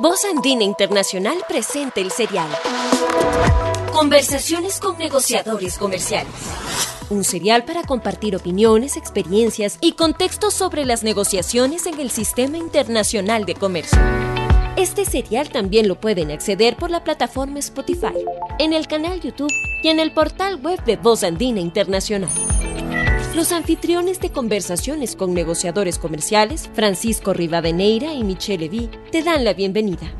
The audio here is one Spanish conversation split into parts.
Voz Andina Internacional presenta el serial. Conversaciones con negociadores comerciales. Un serial para compartir opiniones, experiencias y contextos sobre las negociaciones en el sistema internacional de comercio. Este serial también lo pueden acceder por la plataforma Spotify, en el canal YouTube y en el portal web de Voz Andina Internacional. Los anfitriones de conversaciones con negociadores comerciales, Francisco Rivadeneira y Michelle Levy, te dan la bienvenida.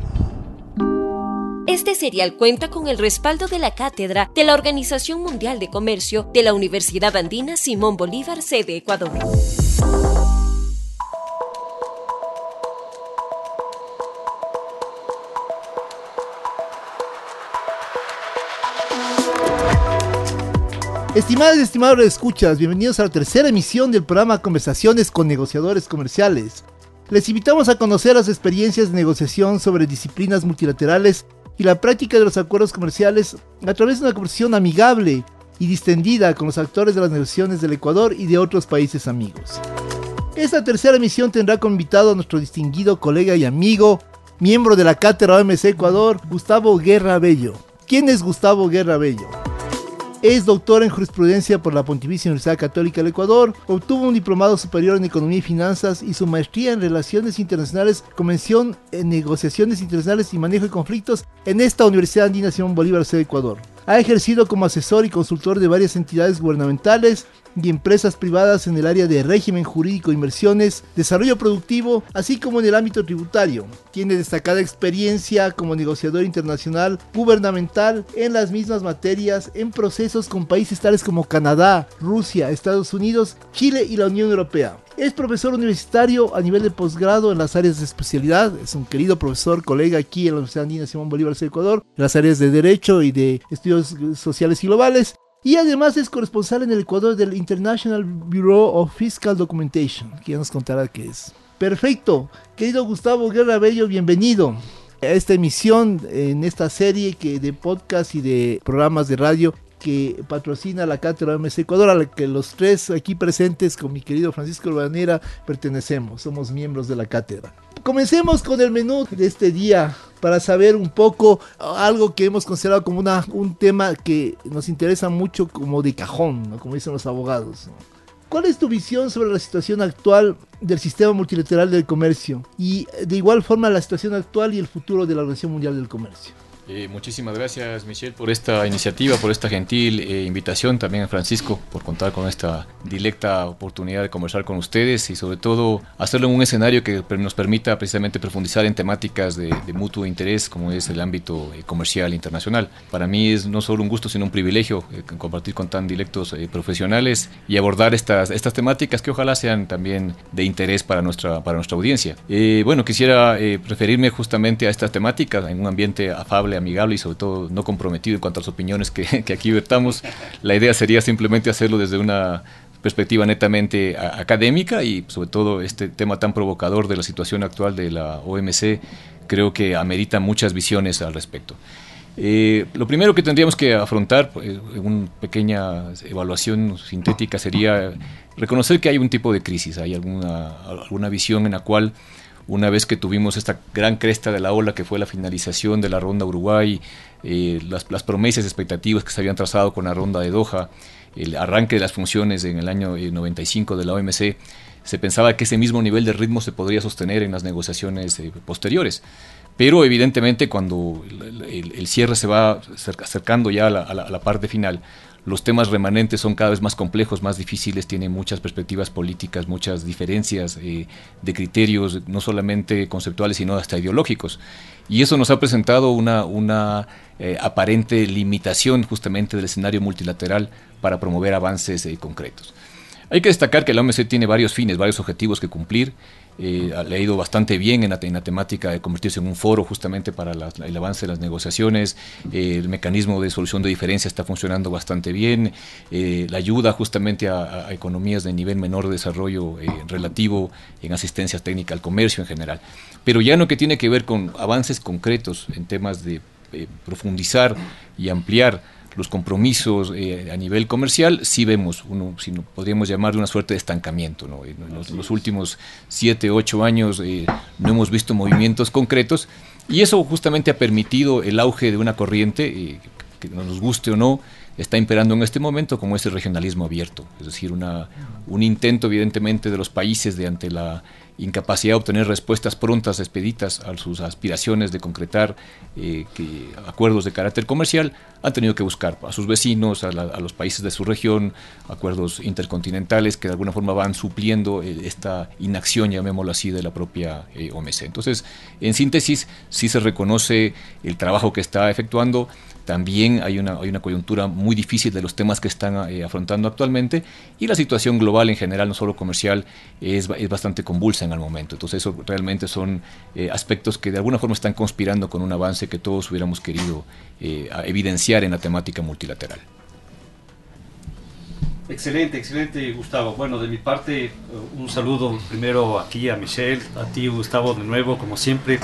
Este serial cuenta con el respaldo de la cátedra de la Organización Mundial de Comercio de la Universidad Andina Simón Bolívar, sede Ecuador. Estimadas y estimados escuchas, bienvenidos a la tercera emisión del programa Conversaciones con negociadores comerciales. Les invitamos a conocer las experiencias de negociación sobre disciplinas multilaterales y la práctica de los acuerdos comerciales a través de una conversación amigable y distendida con los actores de las negociaciones del Ecuador y de otros países amigos. Esta tercera emisión tendrá como invitado a nuestro distinguido colega y amigo, miembro de la cátedra OMC Ecuador, Gustavo Guerra Bello. ¿Quién es Gustavo Guerra Bello? Es doctor en jurisprudencia por la Pontificia Universidad Católica del Ecuador, obtuvo un diplomado superior en Economía y Finanzas y su maestría en Relaciones Internacionales, Convención en Negociaciones Internacionales y Manejo de Conflictos en esta Universidad Andina Simón Bolívar, sede Ecuador. Ha ejercido como asesor y consultor de varias entidades gubernamentales, y empresas privadas en el área de régimen jurídico, inversiones, desarrollo productivo, así como en el ámbito tributario. Tiene destacada experiencia como negociador internacional gubernamental en las mismas materias en procesos con países tales como Canadá, Rusia, Estados Unidos, Chile y la Unión Europea. Es profesor universitario a nivel de posgrado en las áreas de especialidad. Es un querido profesor, colega aquí en la Universidad Andina Simón Bolívar de Ecuador, en las áreas de Derecho y de Estudios Sociales y Globales. Y además es corresponsal en el Ecuador del International Bureau of Fiscal Documentation, que ya nos contará qué es. Perfecto, querido Gustavo Guerra Bello, bienvenido a esta emisión en esta serie que de podcast y de programas de radio que patrocina la Cátedra OMS Ecuador, a la que los tres aquí presentes con mi querido Francisco Urbanera pertenecemos, somos miembros de la cátedra. Comencemos con el menú de este día para saber un poco algo que hemos considerado como una, un tema que nos interesa mucho como de cajón, como dicen los abogados. ¿Cuál es tu visión sobre la situación actual del sistema multilateral del comercio y de igual forma la situación actual y el futuro de la Organización Mundial del Comercio? Eh, muchísimas gracias, Michelle, por esta iniciativa, por esta gentil eh, invitación. También a Francisco por contar con esta directa oportunidad de conversar con ustedes y, sobre todo, hacerlo en un escenario que nos permita precisamente profundizar en temáticas de, mutuo interés, como es el ámbito eh, comercial internacional. Para mí es no solo un gusto, sino un privilegio compartir con tan directos profesionales y abordar estas, estas temáticas que ojalá sean también de interés para nuestra, para nuestra audiencia. bueno, quisiera referirme justamente a estas temáticas en un ambiente afable amigable y sobre todo no comprometido en cuanto a las opiniones que, aquí vertamos. La idea sería simplemente hacerlo desde una perspectiva netamente académica y sobre todo este tema tan provocador de la situación actual de la OMC creo que amerita muchas visiones al respecto. Eh, lo primero que tendríamos que afrontar en una pequeña evaluación sintética sería reconocer que hay un tipo de crisis, hay alguna, alguna visión en la cual una vez que tuvimos esta gran cresta de la ola que fue la finalización de la ronda Uruguay, eh, las, las, promesas expectativas que se habían trazado con la ronda de Doha, el arranque de las funciones en el año 95 eh, de la OMC, se pensaba que ese mismo nivel de ritmo se podría sostener en las negociaciones eh, posteriores. Pero evidentemente cuando el, cierre se va acercando ya a la parte final, los temas remanentes son cada vez más complejos, más difíciles, tienen muchas perspectivas políticas, muchas diferencias eh, de criterios, no solamente conceptuales, sino hasta ideológicos. Y eso nos ha presentado una, una eh, aparente limitación justamente del escenario multilateral para promover avances eh, concretos. Hay que destacar que la OMC tiene varios fines, varios objetivos que cumplir. Eh, ha leído bastante bien en la, temática de convertirse en un foro justamente para el avance de las negociaciones. Eh, el mecanismo de solución de diferencias está funcionando bastante bien. Eh, la ayuda justamente a, economías de nivel menor de desarrollo relativo en asistencia técnica al comercio en general. Pero ya no que tiene que ver con avances concretos en temas de profundizar y ampliar los compromisos a nivel comercial, sí vemos, uno, si no, podríamos llamarle una suerte de estancamiento. ¿no? En, los, últimos siete, ocho años no hemos visto movimientos concretos y eso justamente ha permitido el auge de una corriente, que nos guste o no, está imperando en este momento como ese regionalismo abierto, es decir, una, un intento evidentemente de los países de ante la incapacidad de obtener respuestas prontas, expeditas a sus aspiraciones de concretar eh, acuerdos de carácter comercial, han tenido que buscar a sus vecinos, a, los países de su región, acuerdos intercontinentales que de alguna forma van supliendo eh, esta inacción, llamémoslo así, de la propia eh, OMC. Entonces, en síntesis, sí se reconoce el trabajo que está efectuando, también hay una, hay una coyuntura muy difícil de los temas que están eh, afrontando actualmente y la situación global en general, no solo comercial, es, es bastante convulsa en el momento. Entonces eso realmente son eh, aspectos que de alguna forma están conspirando con un avance que todos hubiéramos querido eh, evidenciar en la temática multilateral. Excelente, excelente Gustavo. Bueno, de mi parte, un saludo primero aquí a Michelle, a ti Gustavo de nuevo, como siempre.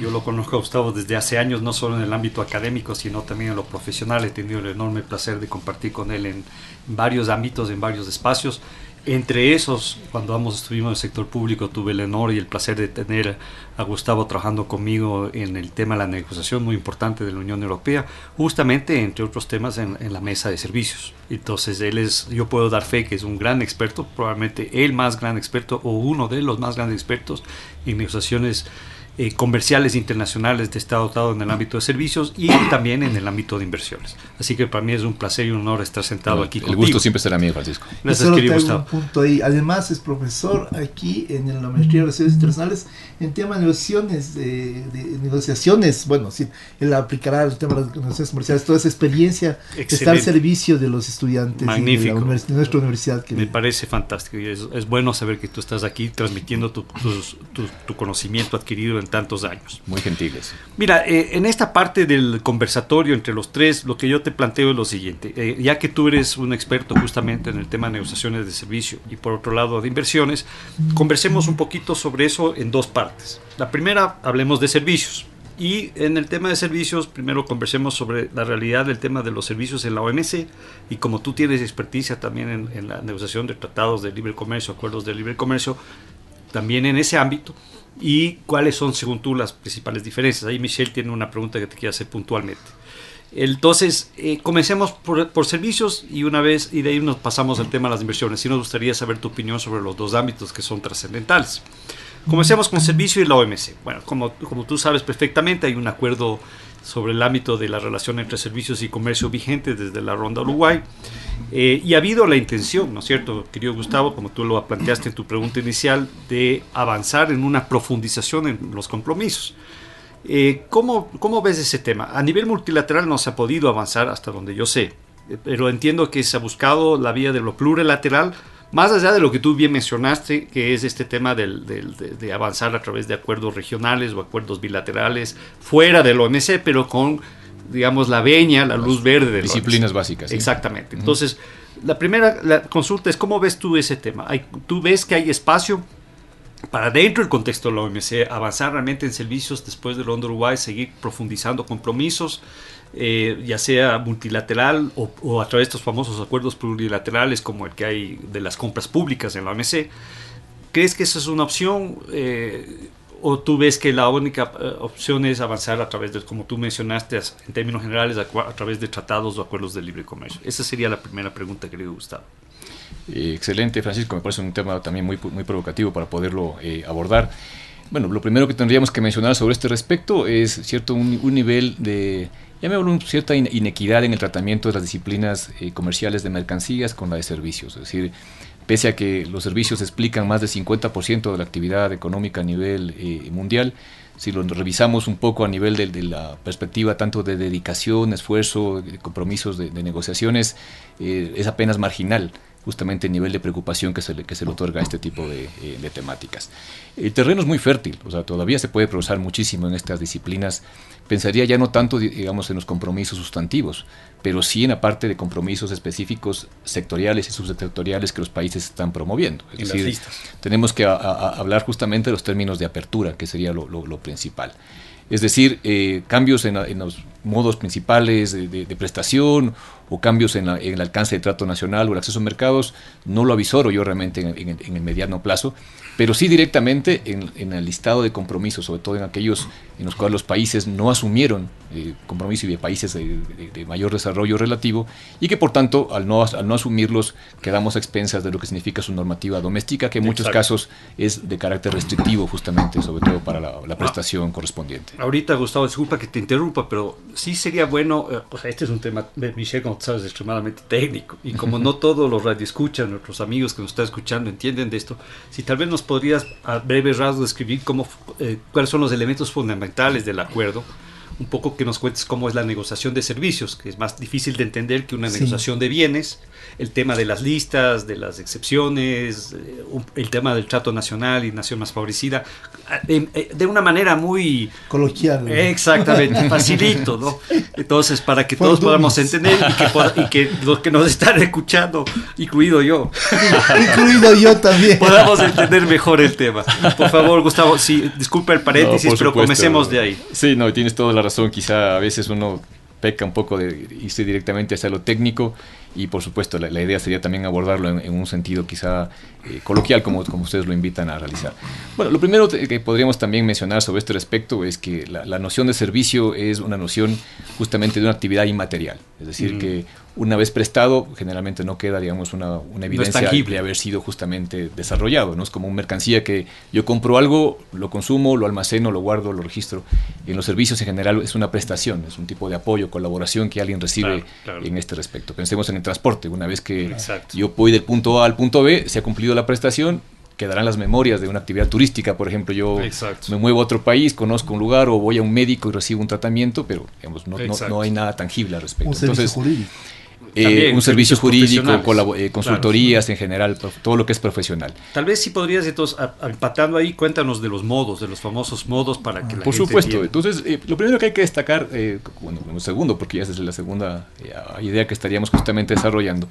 Yo lo conozco a Gustavo desde hace años, no solo en el ámbito académico, sino también en lo profesional. He tenido el enorme placer de compartir con él en varios ámbitos, en varios espacios. Entre esos, cuando ambos estuvimos en el sector público, tuve el honor y el placer de tener a Gustavo trabajando conmigo en el tema de la negociación muy importante de la Unión Europea, justamente entre otros temas en, en, la mesa de servicios. Entonces, él es, yo puedo dar fe que es un gran experto, probablemente el más gran experto o uno de los más grandes expertos en negociaciones eh, comerciales internacionales de Estado dotado en el ámbito de servicios y también en el ámbito de inversiones. Así que para mí es un placer y un honor estar sentado aquí El gusto siempre será mío, Francisco. Gracias, querido Gustavo. Un punto ahí. Además es profesor aquí en la Maestría de Relaciones Internacionales en tema de negociaciones, de, negociaciones, bueno, sí, él aplicará el tema de las negociaciones comerciales, toda esa experiencia está al servicio de los estudiantes Magnífico. de, nuestra universidad. Me parece fantástico y es, es, bueno saber que tú estás aquí transmitiendo tu, tu, tu conocimiento adquirido en tantos años. Muy gentiles. Mira, eh, en esta parte del conversatorio entre los tres, lo que yo te planteo es lo siguiente. Eh, ya que tú eres un experto justamente en el tema de negociaciones de servicio y por otro lado de inversiones, conversemos un poquito sobre eso en dos partes. La primera, hablemos de servicios. Y en el tema de servicios, primero conversemos sobre la realidad del tema de los servicios en la OMC y como tú tienes experticia también en, en la negociación de tratados de libre comercio, acuerdos de libre comercio, también en ese ámbito, y cuáles son, según tú, las principales diferencias. Ahí Michelle tiene una pregunta que te quiero hacer puntualmente. Entonces, eh, comencemos por, servicios y una vez, y de ahí nos pasamos al tema de las inversiones. Sí nos gustaría saber tu opinión sobre los dos ámbitos que son trascendentales. Comencemos con servicio y la OMC. Bueno, como, como tú sabes perfectamente, hay un acuerdo sobre el ámbito de la relación entre servicios y comercio vigente desde la Ronda Uruguay. Eh, y ha habido la intención, ¿no es cierto, querido Gustavo, como tú lo planteaste en tu pregunta inicial, de avanzar en una profundización en los compromisos. Eh, ¿cómo, ¿Cómo ves ese tema? A nivel multilateral no se ha podido avanzar hasta donde yo sé, eh, pero entiendo que se ha buscado la vía de lo plurilateral, más allá de lo que tú bien mencionaste, que es este tema del, de, avanzar a través de acuerdos regionales o acuerdos bilaterales fuera del OMC, pero con, digamos, la veña, la luz verde. De disciplinas básicas. Exactamente. Entonces, la primera la consulta es, ¿cómo ves tú ese tema? ¿Hay, ¿Tú ves que hay espacio para dentro del contexto de la OMC avanzar realmente en servicios después del Londres Uruguay, seguir profundizando compromisos? Eh, ya sea multilateral o, a través de estos famosos acuerdos plurilaterales como el que hay de las compras públicas en la OMC. ¿Crees que esa es una opción? Eh, ¿O tú ves que la única eh, opción es avanzar a través de, como tú mencionaste, en términos generales, a, través de tratados o acuerdos de libre comercio? Esa sería la primera pregunta, querido Gustavo. excelente, Francisco. Me parece un tema también muy, muy provocativo para poderlo abordar. Bueno, lo primero que tendríamos que mencionar sobre este respecto es cierto un, un nivel de ya me una cierta inequidad en el tratamiento de las disciplinas eh, comerciales de mercancías con la de servicios. Es decir, pese a que los servicios explican más del 50% de la actividad económica a nivel eh, mundial, si lo revisamos un poco a nivel de, la perspectiva tanto de dedicación, esfuerzo, compromisos de, negociaciones, eh, es apenas marginal justamente el nivel de preocupación que se le, que se le otorga a este tipo de, de, temáticas. El terreno es muy fértil, o sea, todavía se puede progresar muchísimo en estas disciplinas pensaría ya no tanto, digamos, en los compromisos sustantivos, pero sí en la parte de compromisos específicos sectoriales y subsectoriales que los países están promoviendo. Es decir, tenemos que hablar justamente de los términos de apertura, que sería lo, principal. Es decir, eh, cambios en, los modos principales de, prestación o cambios en, el alcance de trato nacional o el acceso a mercados, no lo avisoro yo realmente en el mediano plazo, pero sí directamente en, el listado de compromisos, sobre todo en aquellos en los cuales los países no asumieron eh, compromiso y de países de, mayor desarrollo relativo y que por tanto al no, al no asumirlos quedamos a expensas de lo que significa su normativa doméstica, que en muchos casos es de carácter restrictivo justamente, sobre todo para la, ah. prestación correspondiente. Ahorita Gustavo, disculpa que te interrumpa, pero sí sería bueno, eh, o sea, este es un tema, Michelle, como sabes, extremadamente técnico. Y como no todos los radioescuchan, nuestros amigos que nos están escuchando entienden de esto, si tal vez nos podrías a breve rasgo describir cómo, eh, cuáles son los elementos fundamentales del acuerdo un poco que nos cuentes cómo es la negociación de servicios, que es más difícil de entender que una negociación de bienes, el tema de las listas, de las excepciones, eh, el tema del trato nacional y nación más favorecida, eh, de, una manera muy... Coloquial. Exactamente, facilito, ¿no? Entonces, para que todos podamos entender y que, los que nos están escuchando, incluido yo, incluido yo también, podamos entender mejor el tema. Por favor, Gustavo, sí, disculpa el paréntesis, pero comencemos de ahí. Sí, no, tienes toda la razón, quizá a veces uno peca un poco de irse directamente hacia lo técnico y por supuesto la, idea sería también abordarlo en, un sentido quizá eh, coloquial como, como ustedes lo invitan a realizar. Bueno, lo primero que podríamos también mencionar sobre este respecto es que la, noción de servicio es una noción justamente de una actividad inmaterial, es decir, que una vez prestado, generalmente no queda, digamos, una, evidencia de haber sido justamente desarrollado. ¿no? Es como una mercancía que yo compro algo, lo consumo, lo almaceno, lo guardo, lo registro. en los servicios en general es una prestación, es un tipo de apoyo, colaboración que alguien recibe en este respecto. Pensemos en el transporte. Una vez que yo voy del punto A al punto B, se ha cumplido la prestación, quedarán las memorias de una actividad turística. Por ejemplo, yo me muevo a otro país, conozco un lugar o voy a un médico y recibo un tratamiento, pero digamos, no, no, hay nada tangible al respecto. Entonces, eh, un servicio jurídico, eh, consultorías en general, todo lo que es profesional. Tal vez si podrías, entonces, empatando ahí, cuéntanos de los modos, de los famosos modos para que la Por supuesto, entonces, eh, lo primero que hay que destacar, bueno, un segundo, porque ya es la segunda idea que estaríamos justamente desarrollando,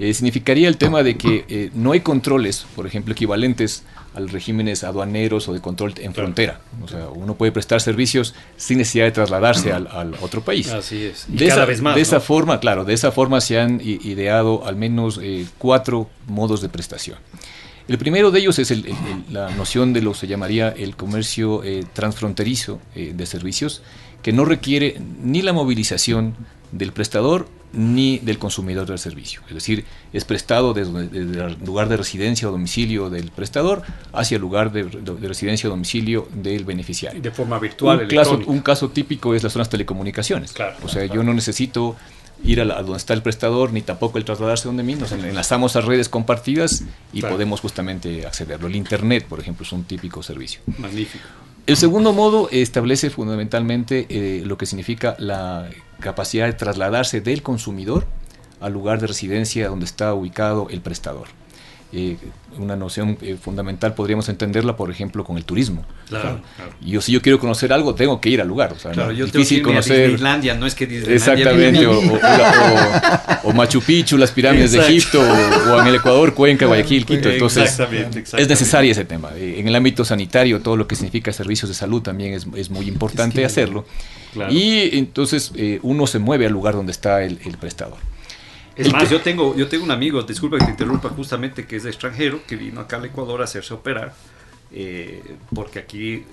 significaría el tema de que no hay controles, por ejemplo, equivalentes a los regímenes aduaneros o de control en frontera. O sea, uno puede prestar servicios sin necesidad de trasladarse al, otro país. Así es. de cada esa, vez más. De esa forma, claro, de esa forma se han ideado al menos eh, cuatro modos de prestación. El primero de ellos es la noción de lo que se llamaría el comercio eh, transfronterizo eh, de servicios, que no requiere ni la movilización del prestador ni del consumidor del servicio. Es decir, es prestado desde, el lugar de residencia o domicilio del prestador hacia el lugar de, residencia o domicilio del beneficiario. De forma virtual. Un, caso, un caso típico es las zonas telecomunicaciones. o sea, yo no necesito ir a, donde está el prestador, ni tampoco el trasladarse donde mí, nos enlazamos a redes compartidas y podemos justamente accederlo. El Internet, por ejemplo, es un típico servicio. Magnífico. El segundo modo establece fundamentalmente eh, lo que significa la capacidad de trasladarse del consumidor al lugar de residencia donde está ubicado el prestador. Eh, una noción eh, fundamental podríamos entenderla, por ejemplo, con el turismo. Claro, Yo si yo quiero conocer algo, tengo que ir al lugar. claro, yo difícil tengo que conocer. A Disneylandia, no es que Disneylandia Exactamente, o, Machu Picchu, las pirámides de Egipto, o, en el Ecuador, Cuenca, Guayaquil, Quito. Entonces, es necesario ese tema. Eh, en el ámbito sanitario, todo lo que significa servicios de salud también es, es muy importante hacerlo. Y entonces uno se mueve al lugar donde está el prestador. Es más, yo tengo, yo tengo un amigo, disculpa que te interrumpa, justamente que es de extranjero, que vino acá al Ecuador a hacerse operar. Eh, porque aquí eh,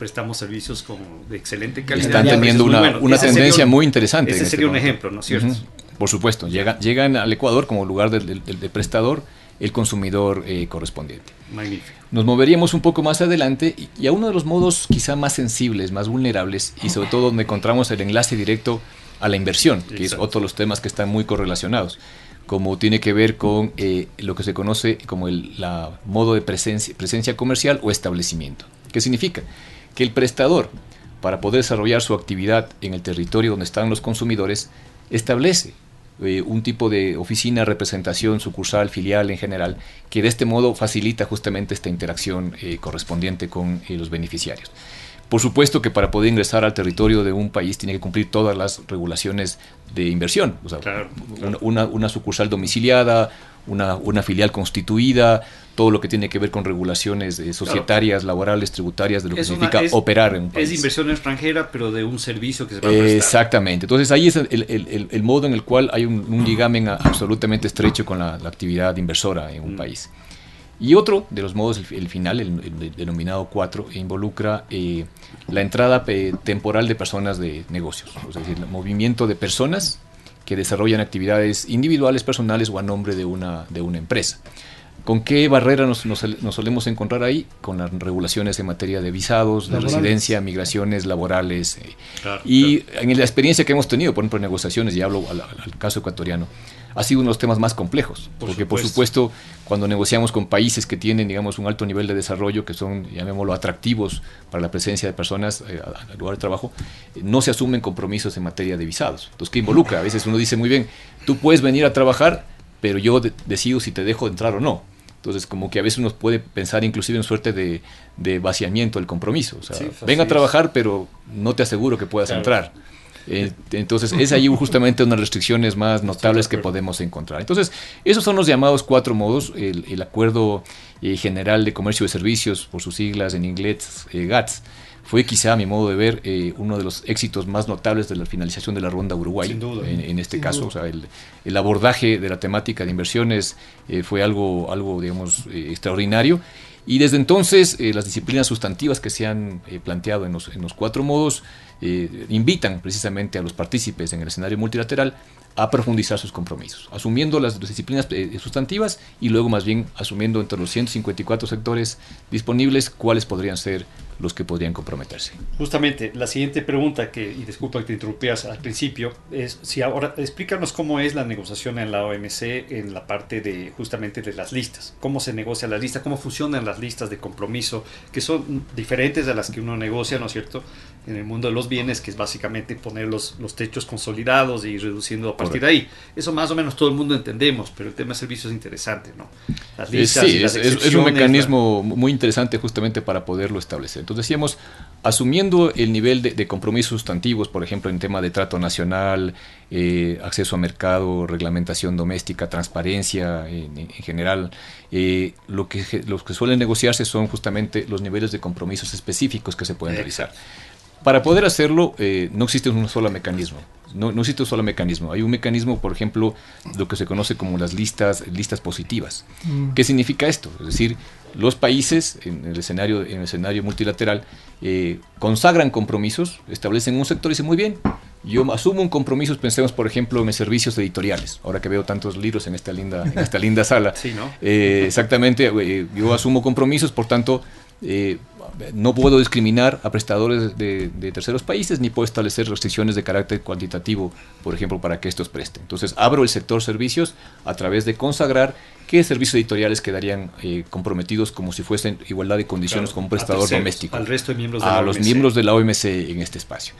prestamos servicios con, de excelente calidad. Están teniendo una, una tendencia muy interesante. Ese sería un ejemplo, ¿no es cierto? Por supuesto, llegan, llegan al Ecuador como lugar del, prestador el consumidor eh, correspondiente. Magnífico. Nos moveríamos un poco más adelante y, y, a uno de los modos quizá más sensibles, más vulnerables y sobre todo donde encontramos el enlace directo a la inversión, que es otro de los temas que están muy correlacionados, como tiene que ver con eh, lo que se conoce como el la modo de presencia, presencia comercial o establecimiento. ¿Qué significa? Que el prestador, para poder desarrollar su actividad en el territorio donde están los consumidores, establece eh, un tipo de oficina, representación, sucursal, filial en general, que de este modo facilita justamente esta interacción eh, correspondiente con los beneficiarios. Por supuesto que para poder ingresar al territorio de un país tiene que cumplir todas las regulaciones de inversión. una, sucursal domiciliada, una, una filial constituida, todo lo que tiene que ver con regulaciones eh, societarias, laborales, tributarias, de lo que significa operar en un país. Es inversión extranjera, pero de un servicio que se va a prestar. Exactamente. Entonces ahí es el, modo en el cual hay un, ligamen absolutamente estrecho con la, actividad inversora en un mm. país. Y otro de los modos, el, final, el, denominado 4, involucra eh, la entrada eh, temporal de personas de negocios, es decir, el movimiento de personas que desarrollan actividades individuales, personales o a nombre de una, de una empresa. ¿Con qué barrera nos, solemos encontrar ahí? Con las regulaciones en materia de visados, de residencia, migraciones laborales. Eh, y en la experiencia que hemos tenido, por ejemplo, en negociaciones, y hablo al, caso ecuatoriano, ha sido uno de los temas más complejos. porque, por supuesto, cuando negociamos con países que tienen, digamos, un alto nivel de desarrollo, que son, llamémoslo, atractivos para la presencia de personas eh, al lugar de trabajo, no se asumen compromisos en materia de visados. Entonces, ¿qué involucra? A veces uno dice muy bien, tú puedes venir a trabajar, pero yo decido si te dejo entrar o no. Entonces, como que a veces uno puede pensar inclusive en suerte de, vaciamiento del compromiso. O sea, ven a trabajar, pero no te aseguro que puedas entrar. Eh, entonces, es ahí justamente una de las restricciones más notables que podemos encontrar. Entonces, esos son los llamados cuatro modos. El, Acuerdo eh, General de Comercio y Servicios, por sus siglas en inglés, eh, GATS, fue quizá, a mi modo de ver, eh, uno de los éxitos más notables de la finalización de la ronda Uruguay. En, este caso, o sea, el, abordaje de la temática de inversiones eh, fue algo, algo digamos, eh, extraordinario. Y desde entonces, las disciplinas sustantivas que se han planteado en los, en los, cuatro modos invitan precisamente a los partícipes en el escenario multilateral a profundizar sus compromisos, asumiendo las disciplinas sustantivas y luego más bien asumiendo entre los 154 sectores disponibles cuáles podrían ser los que podrían comprometerse. Justamente, la siguiente pregunta, que, y disculpa que te interrumpías al principio, es si ahora explícanos cómo es la negociación en la OMC en la parte de justamente de las listas, cómo se negocia la lista, cómo funcionan las listas de compromiso, que son diferentes a las que uno negocia, ¿no es cierto?, en el mundo de los bienes, que es básicamente poner los, los techos consolidados y reduciendo a partir de ahí. Eso más o menos todo el mundo entendemos, pero el tema de servicios es interesante, ¿no? Las listas sí, es, un mecanismo muy interesante justamente para poderlo establecer. Entonces decíamos, asumiendo el nivel de, compromisos sustantivos, por ejemplo, en tema de trato nacional, eh, acceso a mercado, reglamentación doméstica, transparencia en, general, eh, lo, que, los que suelen negociarse son justamente los niveles de compromisos específicos que se pueden realizar. Para poder hacerlo, eh, no existe un solo mecanismo. No, no, existe un solo mecanismo. Hay un mecanismo, por ejemplo, lo que se conoce como las listas, listas positivas. Mm. ¿Qué significa esto? Es decir, los países en el escenario, en el escenario multilateral eh, consagran compromisos, establecen un sector y dicen, muy bien, yo asumo un compromiso, pensemos por ejemplo en mis servicios editoriales, ahora que veo tantos libros en esta linda, en esta linda sala. Sí, ¿no? Eh, exactamente, eh, yo asumo compromisos, por tanto, no puedo discriminar a prestadores de, terceros países ni puedo establecer restricciones de carácter cuantitativo, por ejemplo, para que estos presten. Entonces, abro el sector servicios a través de consagrar qué servicios editoriales quedarían eh, comprometidos como si fuesen igualdad de condiciones con un prestador doméstico. Al resto de miembros de a los miembros de la OMC en este espacio.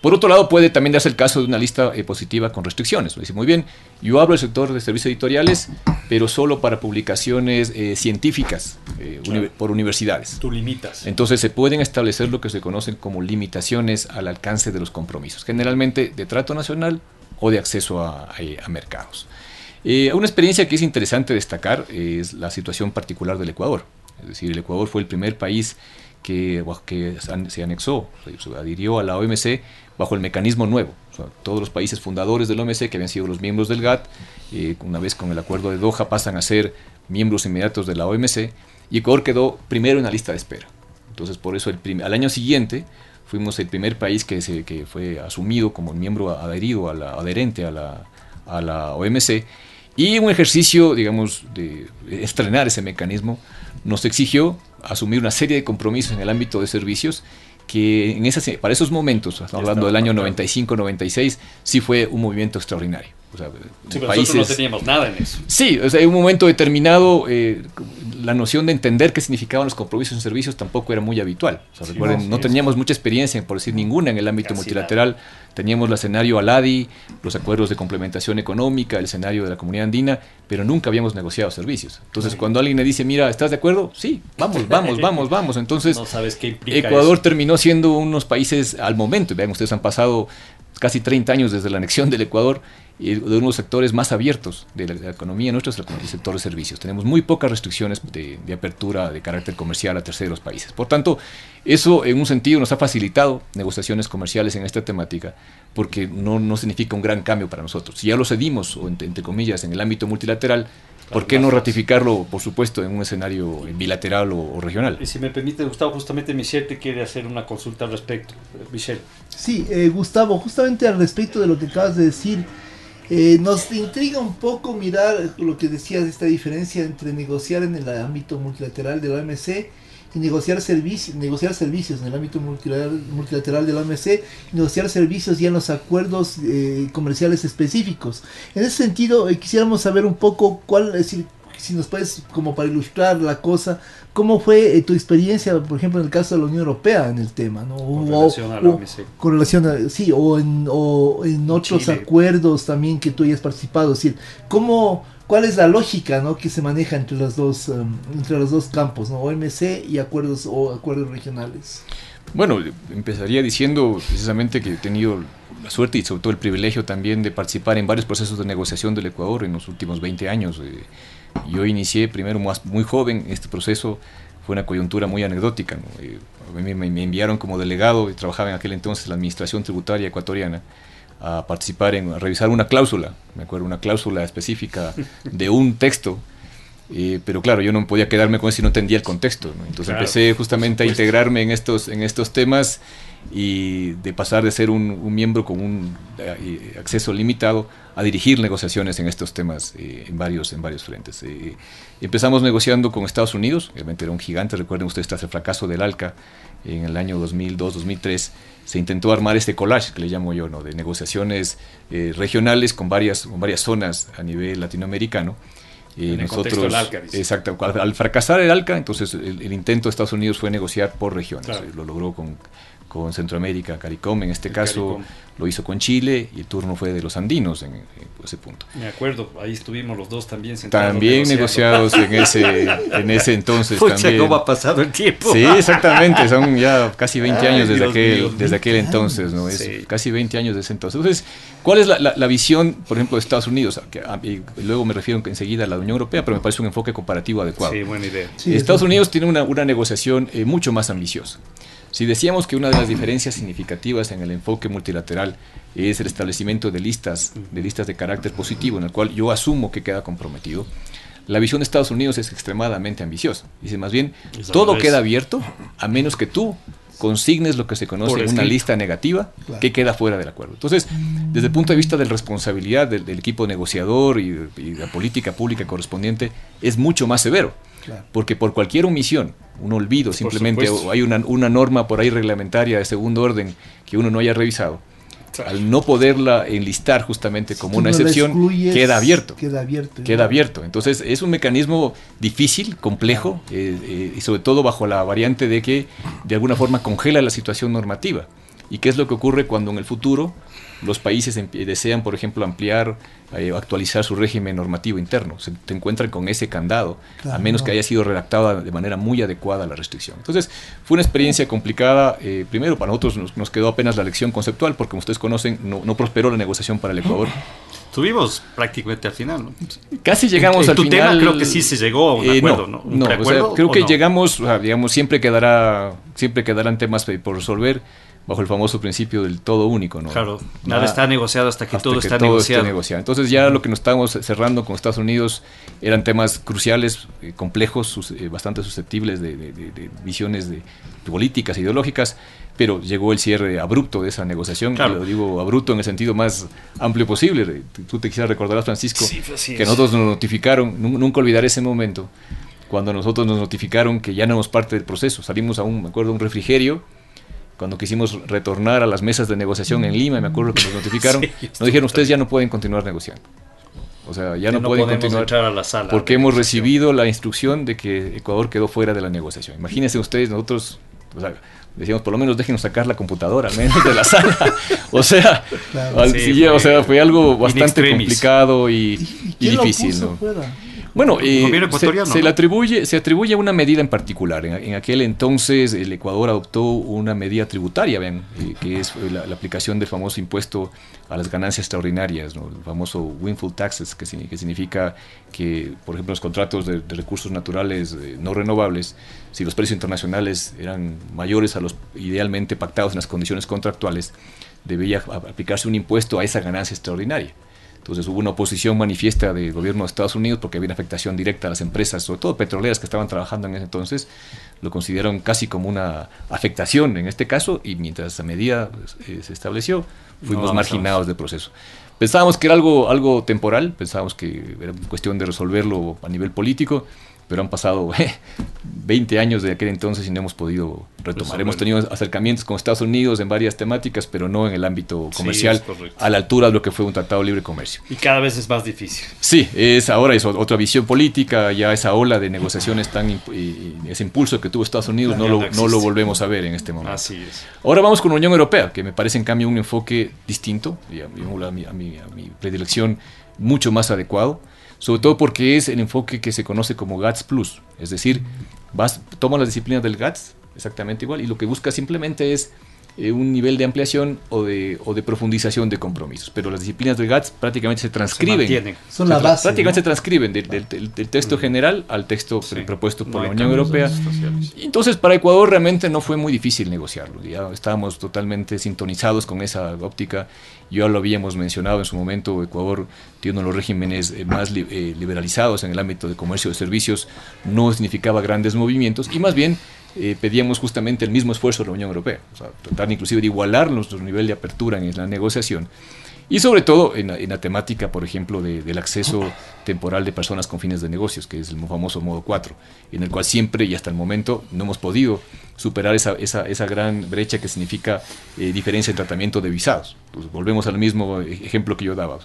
Por otro lado, puede también darse el caso de una lista eh, positiva con restricciones. Dice, muy bien, yo abro el sector de servicios editoriales, pero solo para publicaciones eh, científicas por universidades. Tú limitas. Entonces se pueden establecer lo que se conocen como limitaciones al alcance de los compromisos, generalmente de trato nacional o de acceso a mercados. Eh, una experiencia que es interesante destacar es la situación particular del Ecuador. Es decir, el Ecuador fue el primer país que, que se anexó, se adhirió a la OMC bajo el mecanismo nuevo. todos los países fundadores del OMC, que habían sido los miembros del GATT, eh, una vez con el acuerdo de Doha pasan a ser miembros inmediatos de la OMC, y Ecuador quedó primero en la lista de espera. Entonces, por eso el al año siguiente fuimos el primer país que, se, que fue asumido como miembro adherido, a la, adherente a la, a la OMC, y un ejercicio, digamos, de estrenar ese mecanismo nos exigió asumir una serie de compromisos en el ámbito de servicios que en esas, para esos momentos, hablando del año 95-96, sí fue un movimiento extraordinario. O sea, sí, nosotros no teníamos nada en eso. Sí, o sea, en un momento determinado, eh, la noción de entender qué significaban los compromisos en servicios tampoco era muy habitual. recuerden, no, teníamos mucha experiencia, por decir ninguna, en el ámbito multilateral. Teníamos el escenario ALADI, los acuerdos de complementación económica, el escenario de la comunidad andina, pero nunca habíamos negociado servicios. Entonces, cuando alguien me dice, mira, ¿estás de acuerdo? Sí, vamos, vamos, vamos, vamos. Entonces, no sabes qué Ecuador terminó siendo unos países al momento. Vean, ustedes han pasado casi 30 años desde la anexión del Ecuador de uno de los sectores más abiertos de la, economía nuestra es el sector de servicios. Tenemos muy pocas restricciones de, apertura de carácter comercial a terceros países. Por tanto, eso en un sentido nos ha facilitado negociaciones comerciales en esta temática, porque no, no significa un gran cambio para nosotros. Si ya lo cedimos, o entre, comillas, en el ámbito multilateral, ¿por qué no ratificarlo, por supuesto, en un escenario bilateral o, regional? Y si me permite, Gustavo, justamente Michelle te quiere hacer una consulta al respecto. Michelle. Sí, eh, Gustavo, justamente al respecto de lo que acabas de decir, eh, nos intriga un poco mirar lo que decías, esta diferencia entre negociar en el ámbito multilateral de la OMC y negociar, servicios negociar servicios en el ámbito multilateral, multilateral de la OMC y negociar servicios ya en los acuerdos eh, comerciales específicos. En ese sentido, eh, quisiéramos saber un poco cuál, es decir, si nos puedes, como para ilustrar la cosa, ¿cómo fue eh, tu experiencia, por ejemplo, en el caso de la Unión Europea en el tema? ¿no? Con relación a la OMC. Con relación a, sí, o en, o en otros acuerdos también que tú hayas participado. Es decir, ¿cómo, ¿cuál es la lógica ¿no? que se maneja entre, las dos, um, entre los dos campos, ¿no? OMC y acuerdos o acuerdos regionales? Bueno, empezaría diciendo precisamente que he tenido la suerte y sobre todo el privilegio también de participar en varios procesos de negociación del Ecuador en los últimos 20 años. Eh, yo inicié primero muy joven este proceso, fue una coyuntura muy anecdótica. Eh, me, me, enviaron como delegado y trabajaba en aquel entonces la Administración Tributaria Ecuatoriana a participar en, a revisar una cláusula, me acuerdo, una cláusula específica de un texto eh, pero claro, yo no podía quedarme con eso si no entendía el contexto. Entonces empecé justamente a integrarme en estos, en estos temas y de pasar de ser un, miembro con un eh, acceso limitado a dirigir negociaciones en estos temas eh, en, varios, en varios frentes. empezamos negociando con Estados Unidos, obviamente era un gigante, recuerden ustedes tras el fracaso del ALCA en el año 2002-2003, se intentó armar este collage que le llamo yo, ¿no? de negociaciones regionales con varias, con varias zonas a nivel latinoamericano y nosotros, exacto, al, fracasar el ALCA, entonces el, intento de Estados Unidos fue negociar por regiones. Lo logró con con Centroamérica, CARICOM, en este caso lo hizo con Chile y el turno fue de los andinos en, ese punto. Me acuerdo, ahí estuvimos los dos también sentados. También negociados en ese, en ese entonces. también. ¿cómo ha pasado el tiempo? Sí, exactamente, son ya casi 20 años desde, aquel, desde aquel entonces, ¿no? Es Casi 20 años desde ese entonces. Entonces, ¿cuál es la, la, visión, por ejemplo, de Estados Unidos? Que, y luego me refiero enseguida a la Unión Europea, pero me parece un enfoque comparativo adecuado. Sí, buena idea. Estados Unidos tiene una, una negociación eh, mucho más ambiciosa. Si decíamos que una de las diferencias significativas en el enfoque multilateral es el establecimiento de listas, de listas de carácter positivo, en el cual yo asumo que queda comprometido, la visión de Estados Unidos es extremadamente ambiciosa. Dice más bien, todo queda abierto a menos que tú consignes lo que se conoce en una lista negativa que queda fuera del acuerdo. Entonces, desde el punto de vista de la responsabilidad del, equipo negociador y, y, la política pública correspondiente, es mucho más severo. Porque por cualquier omisión, un olvido simplemente, o hay una, una, norma por ahí reglamentaria de segundo orden que uno no haya revisado, al no poderla enlistar justamente como una excepción, queda abierto. Queda abierto. Queda abierto. Entonces es un mecanismo difícil, complejo, eh, eh, y sobre todo bajo la variante de que de alguna forma congela la situación normativa. ¿Y qué es lo que ocurre cuando en el futuro los países desean, por ejemplo, ampliar eh, actualizar su régimen normativo interno. Se te encuentran con ese candado, a menos que haya sido redactada de manera muy adecuada la restricción. Entonces, fue una experiencia complicada. Eh, primero, para nosotros nos, quedó apenas la lección conceptual, porque como ustedes conocen, no, prosperó la negociación para el Ecuador. Estuvimos prácticamente al final, ¿no? Casi llegamos al tu final. Tema creo que sí se llegó a un eh, acuerdo, ¿no? ¿no? creo que llegamos, digamos, siempre quedará, siempre quedarán temas por resolver bajo el famoso principio del todo único. ¿no? Claro, nada, está negociado hasta que todo está negociado. Entonces ya lo que nos estábamos cerrando con Estados Unidos eran temas cruciales, eh, complejos, eh, bastante susceptibles de, visiones de, políticas, ideológicas, pero llegó el cierre abrupto de esa negociación, lo digo abrupto en el sentido más amplio posible. Tú te quisieras recordar, Francisco, que nosotros nos notificaron, nunca olvidar ese momento, cuando nosotros nos notificaron que ya no éramos parte del proceso. Salimos a un, me acuerdo, un refrigerio cuando quisimos retornar a las mesas de negociación en Lima, me acuerdo que nos notificaron, nos dijeron, ustedes ya no pueden continuar negociando. O sea, ya, no, pueden continuar entrar a la sala porque hemos recibido la instrucción de que Ecuador quedó fuera de la negociación. Imagínense ustedes, nosotros decíamos, por lo menos déjenos sacar la computadora, al menos de la sala. o sea, o sea, fue algo bastante complicado y, difícil. ¿no? Bueno, eh, se, le atribuye, se atribuye a una medida en particular. En, aquel entonces el Ecuador adoptó una medida tributaria, ven, eh, que es la, aplicación del famoso impuesto a las ganancias extraordinarias, el famoso windfall taxes, que, significa que, por ejemplo, los contratos de, recursos naturales eh, no renovables, si los precios internacionales eran mayores a los idealmente pactados en las condiciones contractuales, debía aplicarse un impuesto a esa ganancia extraordinaria. Entonces hubo una oposición manifiesta del gobierno de Estados Unidos porque había una afectación directa a las empresas, sobre todo petroleras que estaban trabajando en ese entonces, lo consideraron casi como una afectación en este caso y mientras esa medida eh, se estableció, fuimos marginados del proceso. Pensábamos que era algo, algo temporal, pensábamos que era cuestión de resolverlo a nivel político, pero han pasado 20 años de aquel entonces y no hemos podido retomar. hemos tenido acercamientos con Estados Unidos en varias temáticas, pero no en el ámbito comercial, a la altura de lo que fue un tratado de libre comercio. Y cada vez es más difícil. Sí, es ahora es otra visión política, ya esa ola de negociaciones tan ese impulso que tuvo Estados Unidos no, lo, no, lo, volvemos a ver en este momento. Así es. Ahora vamos con la Unión Europea, que me parece en cambio un enfoque distinto, y a, mi, a mi predilección mucho más adecuado sobre todo porque es el enfoque que se conoce como GATS Plus, es decir, vas, toma las disciplinas del GATS exactamente igual y lo que busca simplemente es eh, un nivel de ampliación o de, o de profundización de compromisos. Pero las disciplinas del GATS prácticamente se transcriben. Son la base. Prácticamente se transcriben del, texto mm. general al texto propuesto por la Unión Europea. Entonces, para Ecuador realmente no fue muy difícil negociarlo. Ya estábamos totalmente sintonizados con esa óptica. Ya lo habíamos mencionado en su momento, Ecuador tiene uno de los regímenes eh, más eh, liberalizados en el ámbito de comercio de servicios, no significaba grandes movimientos y más bien eh, pedíamos justamente el mismo esfuerzo de la Unión Europea, o sea, tratar inclusive de igualar nuestro nivel de apertura en la negociación. Y sobre todo en la, temática, por ejemplo, del acceso temporal de personas con fines de negocios, que es el famoso modo 4, en el cual siempre y hasta el momento no hemos podido superar esa, esa, esa gran brecha que significa eh, diferencia en tratamiento de visados. Pues volvemos al mismo ejemplo que yo daba.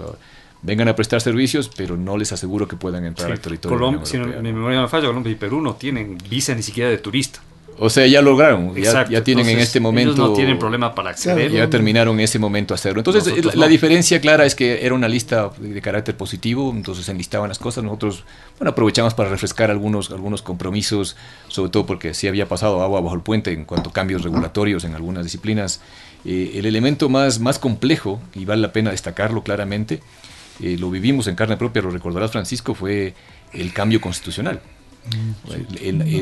vengan a prestar servicios, pero no les aseguro que puedan entrar al territorio. Colombia, si mi memoria no falla, Colombia y Perú no tienen visa ni siquiera de turista. O sea, ya lograron, ya, tienen en este momento... Ellos no tienen problema para acceder. Ya terminaron en ese momento a hacerlo. Entonces, la, diferencia clara es que era una lista de carácter positivo, entonces se enlistaban las cosas. Nosotros, bueno, aprovechamos para refrescar algunos, algunos compromisos, sobre todo porque sí había pasado agua bajo el puente en cuanto a cambios regulatorios en algunas disciplinas. Eh, el elemento más, más complejo, y vale la pena destacarlo claramente, eh, lo vivimos en carne propia, lo recordarás Francisco, fue el cambio constitucional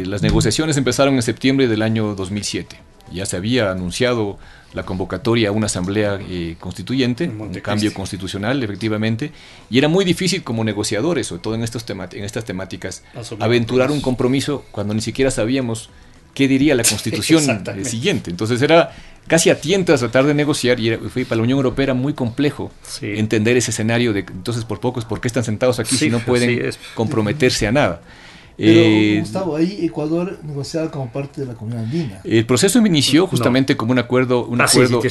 las negociaciones empezaron en septiembre del año 2007. Ya se había anunciado la convocatoria a una asamblea eh, constituyente, un cambio constitucional, efectivamente, y era muy difícil como negociadores, sobre todo en, estos en estas temáticas, aventurar un compromiso cuando ni siquiera sabíamos qué diría la constitución siguiente. Entonces era casi a tientas tratar de negociar y para la Unión Europea era muy complejo entender ese escenario de entonces por pocos, ¿por qué están sentados aquí si no pueden comprometerse a nada? Pero, eh, Gustavo, ahí Ecuador negociaba como parte de la comunidad andina. El proceso inició justamente como un acuerdo, un ah, acuerdo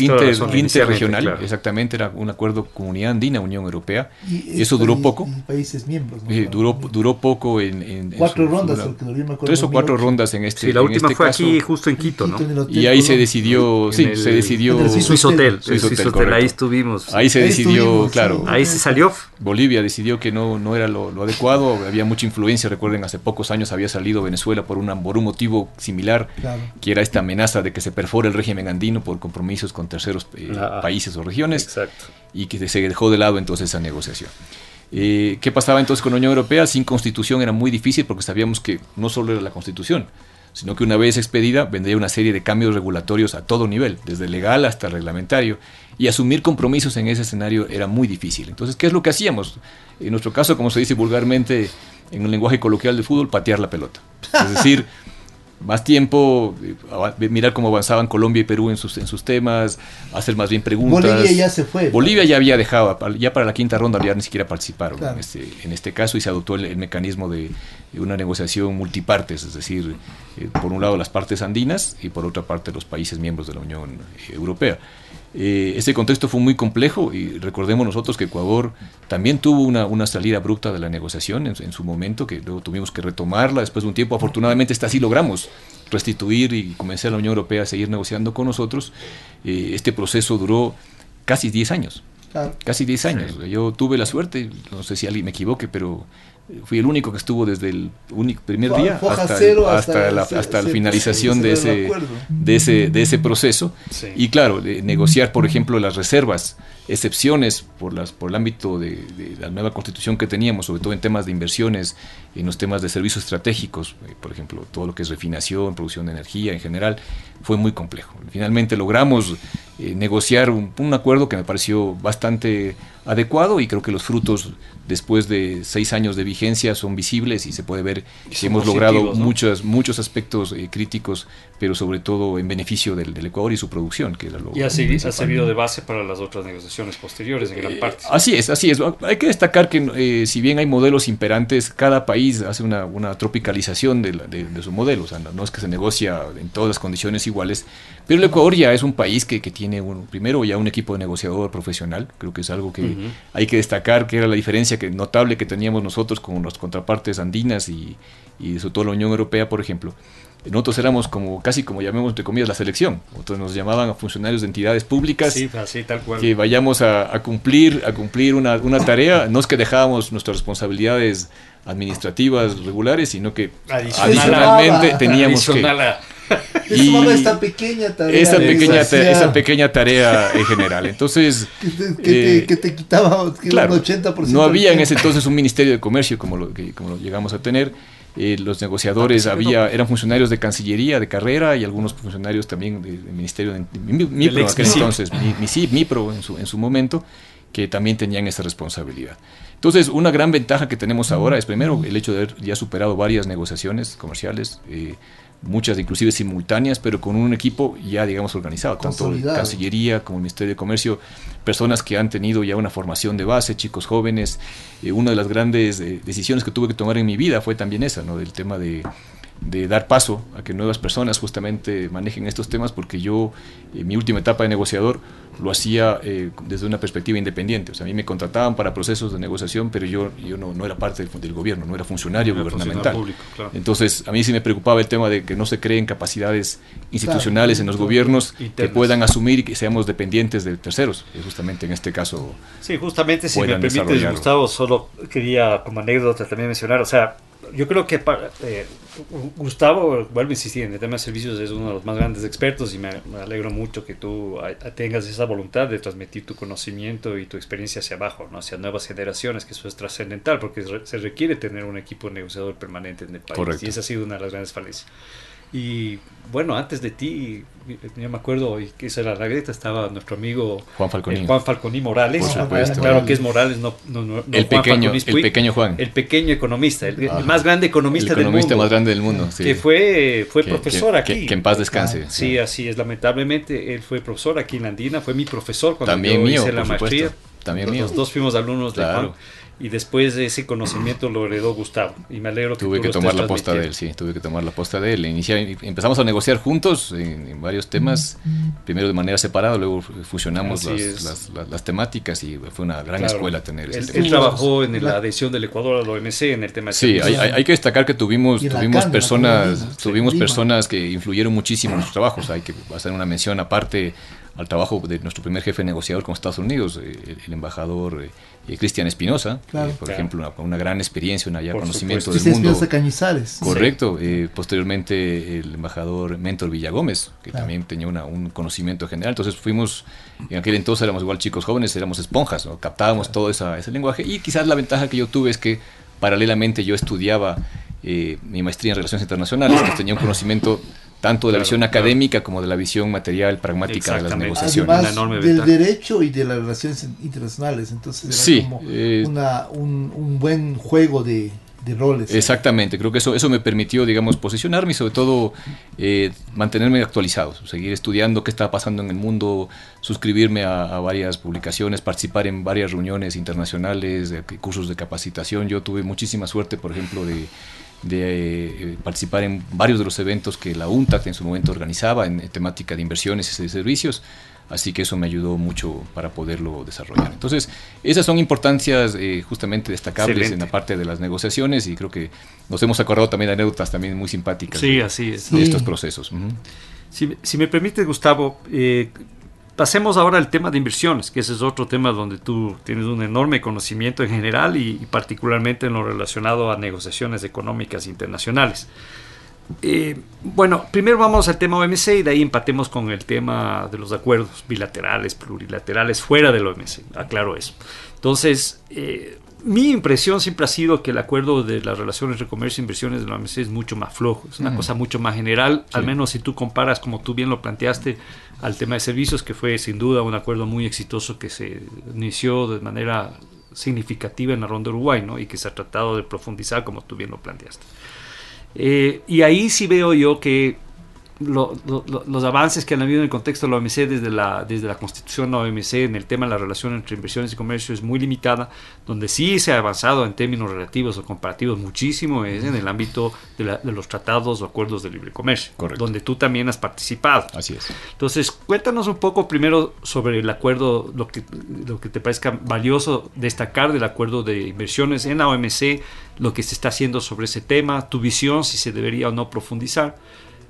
interregional, exactamente, era un acuerdo comunidad andina, Unión Europea. Y Eso duró poco. países miembros. duró, duró poco en... cuatro rondas, tres o cuatro rondas en este Sí, la última este fue aquí justo en Quito, ¿no? y ahí se decidió, sí, se decidió... El Swiss Hotel, ahí estuvimos. Ahí se decidió, claro. Ahí se salió. Bolivia decidió que no, no era lo, lo adecuado, había mucha influencia, recuerden, hace poco pocos años había salido Venezuela por, una, por un motivo similar, que era esta amenaza de que se perfore el régimen andino por compromisos con terceros eh, ah, países o regiones, y que se dejó de lado entonces esa negociación. Eh, ¿Qué pasaba entonces con la Unión Europea? Sin constitución era muy difícil porque sabíamos que no solo era la constitución, sino que una vez expedida vendría una serie de cambios regulatorios a todo nivel, desde legal hasta reglamentario, y asumir compromisos en ese escenario era muy difícil. Entonces, ¿qué es lo que hacíamos? En nuestro caso, como se dice vulgarmente, en un lenguaje coloquial de fútbol, patear la pelota. Es decir, más tiempo, eh, mirar cómo avanzaban Colombia y Perú en sus, en sus temas, hacer más bien preguntas. Bolivia ya se fue. Bolivia ya había dejado, ya para la quinta ronda ya ni siquiera participaron en, este, en este caso y se adoptó el, mecanismo de, una negociación multipartes, es decir, eh, por un lado las partes andinas y por otra parte los países miembros de la Unión Europea. Eh, ese contexto fue muy complejo y recordemos nosotros que Ecuador también tuvo una, una salida abrupta de la negociación en, su momento, que luego tuvimos que retomarla después de un tiempo. Afortunadamente, esta sí logramos restituir y convencer a la Unión Europea a seguir negociando con nosotros. Eh, este proceso duró casi 10 años. Casi 10 años. Yo tuve la suerte, no sé si alguien me equivoque, pero fui el único que estuvo desde el único primer día hasta, hasta, la, hasta la finalización de, ese, de, ese, de ese proceso. Y claro, negociar, por ejemplo, las reservas, excepciones por, las, por el ámbito de, la nueva constitución que teníamos, sobre todo en temas de inversiones, en los temas de servicios estratégicos, eh, por ejemplo, todo lo que es refinación, producción de energía en general, fue muy complejo. Finalmente logramos eh, negociar un, un acuerdo que me pareció bastante adecuado y creo que los frutos después de seis años de vigencia son visibles y se puede ver que hemos logrado muchos, muchos aspectos eh, críticos, pero sobre todo en beneficio del, Ecuador y su producción. Que lo y ha, servido de base para las otras negociaciones posteriores en gran eh, parte. así es, así es. Hay que destacar que si bien hay modelos imperantes, cada país hace una, una tropicalización de, de, su modelo. O sea, no, es que se negocia en todas las condiciones iguales, pero el Ecuador ya es un país que, que tiene un, primero ya un equipo de negociador profesional. Creo que es algo que hay que destacar, que era la diferencia que, notable que teníamos nosotros con las contrapartes andinas y, y sobre todo la Unión Europea, por ejemplo. Nosotros éramos como, casi como llamemos entre comillas, la selección. Nosotros nos llamaban a funcionarios de entidades públicas que vayamos a, cumplir, a cumplir una, una, tarea. No es que dejábamos nuestras responsabilidades administrativas regulares, sino que adicionalmente teníamos que y esta pequeña tarea. Esa pequeña, esa pequeña tarea en general. Entonces. Que te, eh, quitaba un 80%. No había en ese entonces un ministerio de comercio como lo, que, como lo llegamos a tener. Eh, los negociadores ah, había eran funcionarios de Cancillería de carrera y algunos funcionarios también del Ministerio de MIPRO en aquel entonces, mi, MIPRO en su, en su momento, que también tenían esa responsabilidad. Entonces, una gran ventaja que tenemos ahora es primero el hecho de haber ya superado varias negociaciones comerciales. Eh, muchas inclusive simultáneas, pero con un equipo ya, digamos, organizado, tanto Cancillería como el Ministerio de Comercio, personas que han tenido ya una formación de base, chicos jóvenes. Eh, una de las grandes eh, decisiones que tuve que tomar en mi vida fue también esa, ¿no? Del tema de de dar paso a que nuevas personas justamente manejen estos temas, porque yo, en mi última etapa de negociador, lo hacía eh, desde una perspectiva independiente. O sea, a mí me contrataban para procesos de negociación, pero yo, yo no, no era parte del, gobierno, no era funcionario gubernamental. Entonces, a mí sí me preocupaba el tema de que no se creen capacidades institucionales en los gobiernos que puedan asumir y que seamos dependientes de terceros. Y justamente en este caso. Sí, justamente, si me permite, Gustavo, solo quería como anécdota también mencionar, o sea, yo creo que eh, Gustavo, vuelvo a insistir, en el tema de servicios es uno de los más grandes expertos y me, alegro mucho que tú tengas esa voluntad de transmitir tu conocimiento y tu experiencia hacia abajo, ¿no? hacia nuevas generaciones, que eso es trascendental porque se requiere tener un equipo negociador permanente en el país y esa ha sido una de las grandes falencias. Y bueno, antes de ti, yo me acuerdo que esa era la grieta, estaba nuestro amigo Juan Falconi, eh, Juan Falconi Morales. Claro que es Morales, no, no, el, pequeño, el pequeño Juan. El pequeño economista, el, más grande economista, del mundo. más grande del mundo, Que fue, fue profesor aquí. Que, en paz descanse. sí, así es. Lamentablemente, él fue profesor aquí en Andina, fue mi profesor cuando También yo mío, hice la maestría. También mío. Los dos fuimos alumnos de Juan y después de ese conocimiento lo heredó Gustavo. Y me alegro que tuve que tomar la posta de él sí tuve que tomar la posta de él. Iniciar, empezamos a negociar juntos en, varios temas primero de manera separada luego fusionamos las, las, temáticas y fue una gran escuela tener él, él trabajó en la adhesión del Ecuador al OMC en el tema de sí hay, hay, que destacar que tuvimos tuvimos personas tuvimos personas que influyeron muchísimo en sus trabajos hay que hacer una mención aparte al trabajo de nuestro primer jefe negociador con Estados Unidos, eh, el, embajador eh, Cristian Espinosa, eh, por ejemplo, una, gran experiencia, un ya conocimiento del mundo. Espinosa Cañizares. Correcto. posteriormente el embajador Mentor Villagómez, que también tenía un conocimiento general. Entonces fuimos, en aquel entonces éramos igual chicos jóvenes, éramos esponjas, captábamos todo ese lenguaje. Y quizás la ventaja que yo tuve es que paralelamente yo estudiaba mi maestría en Relaciones Internacionales, que tenía un conocimiento tanto de la visión académica como de la visión material, pragmática de las negociaciones. del derecho y de las relaciones internacionales, entonces era como eh, un, buen juego de, roles. Exactamente, creo que eso, eso me permitió, digamos, posicionarme y sobre todo eh, mantenerme actualizado, seguir estudiando qué estaba pasando en el mundo, suscribirme a, varias publicaciones, participar en varias reuniones internacionales, cursos de capacitación. Yo tuve muchísima suerte, por ejemplo, de de eh, participar en varios de los eventos que la UNTAC en su momento organizaba en, temática de inversiones y de servicios, así que eso me ayudó mucho para poderlo desarrollar. Entonces, esas son importancias eh, justamente destacables en la parte de las negociaciones y creo que nos hemos acordado también de anécdotas también muy simpáticas sí, así es. de estos procesos. si, me permite, Gustavo, eh, pasemos ahora al tema de inversiones, que ese es otro tema donde tú tienes un enorme conocimiento en general y, particularmente en lo relacionado a negociaciones económicas internacionales. Eh, bueno, primero vamos al tema OMC y de ahí empatemos con el tema de los acuerdos bilaterales, plurilaterales fuera del OMC, aclaro eso. Entonces, eh, mi impresión siempre ha sido que el acuerdo de las relaciones de comercio e inversiones de la OMC es mucho más flojo, es una cosa mucho más general, al menos si tú comparas, como tú bien lo planteaste, al tema de servicios, que fue sin duda un acuerdo muy exitoso que se inició de manera significativa en la ronda de Uruguay ¿no? y que se ha tratado de profundizar, como tú bien lo planteaste. Eh, y ahí sí veo yo que los avances que han habido en el contexto de la OMC desde la, desde la constitución de la OMC en el tema de la relación entre inversiones y comercio es muy limitada, donde sí se ha avanzado en términos relativos o comparativos muchísimo es en el ámbito de, los tratados o acuerdos de libre comercio, donde tú también has participado. Así es. Entonces, cuéntanos un poco primero sobre el acuerdo, lo que, lo que te parezca valioso destacar del acuerdo de inversiones en la OMC, lo que se está haciendo sobre ese tema, tu visión, si se debería o no profundizar.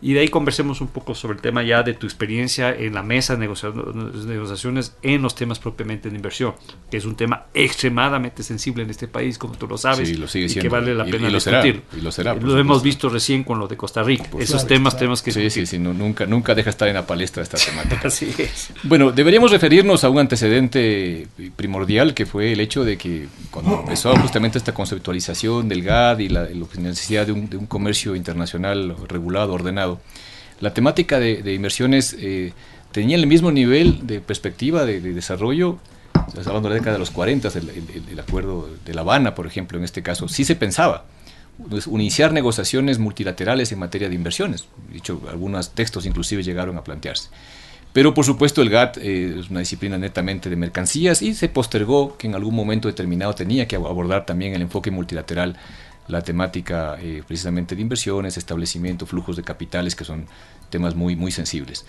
Y de ahí conversemos un poco sobre el tema ya de tu experiencia en la mesa de negociaciones en los temas propiamente de inversión, que es un tema extremadamente sensible en este país, como tú lo sabes, sí, lo sigue y que vale la pena y, lo discutir. Será, y lo será. Lo hemos visto recién con lo de Costa Rica. Esos temas tenemos que Sí, sí, sí, nunca, nunca deja estar en la palestra esta temática. Así es. Bueno, deberíamos referirnos a un antecedente primordial que fue el hecho de que cuando empezó justamente esta conceptualización del GAD y la, la necesidad de un, de un comercio internacional regulado, ordenado, la temática de, inversiones eh, tenía el mismo nivel de perspectiva de, desarrollo, estamos hablando de la década de los 40, el, acuerdo de La Habana, por ejemplo, en este caso, sí se pensaba pues, iniciar negociaciones multilaterales en materia de inversiones. Dicho, algunos textos inclusive llegaron a plantearse. Pero por supuesto el GATT eh, es una disciplina netamente de mercancías y se postergó que en algún momento determinado tenía que abordar también el enfoque multilateral la temática eh, precisamente de inversiones, establecimiento, flujos de capitales, que son temas muy, muy sensibles.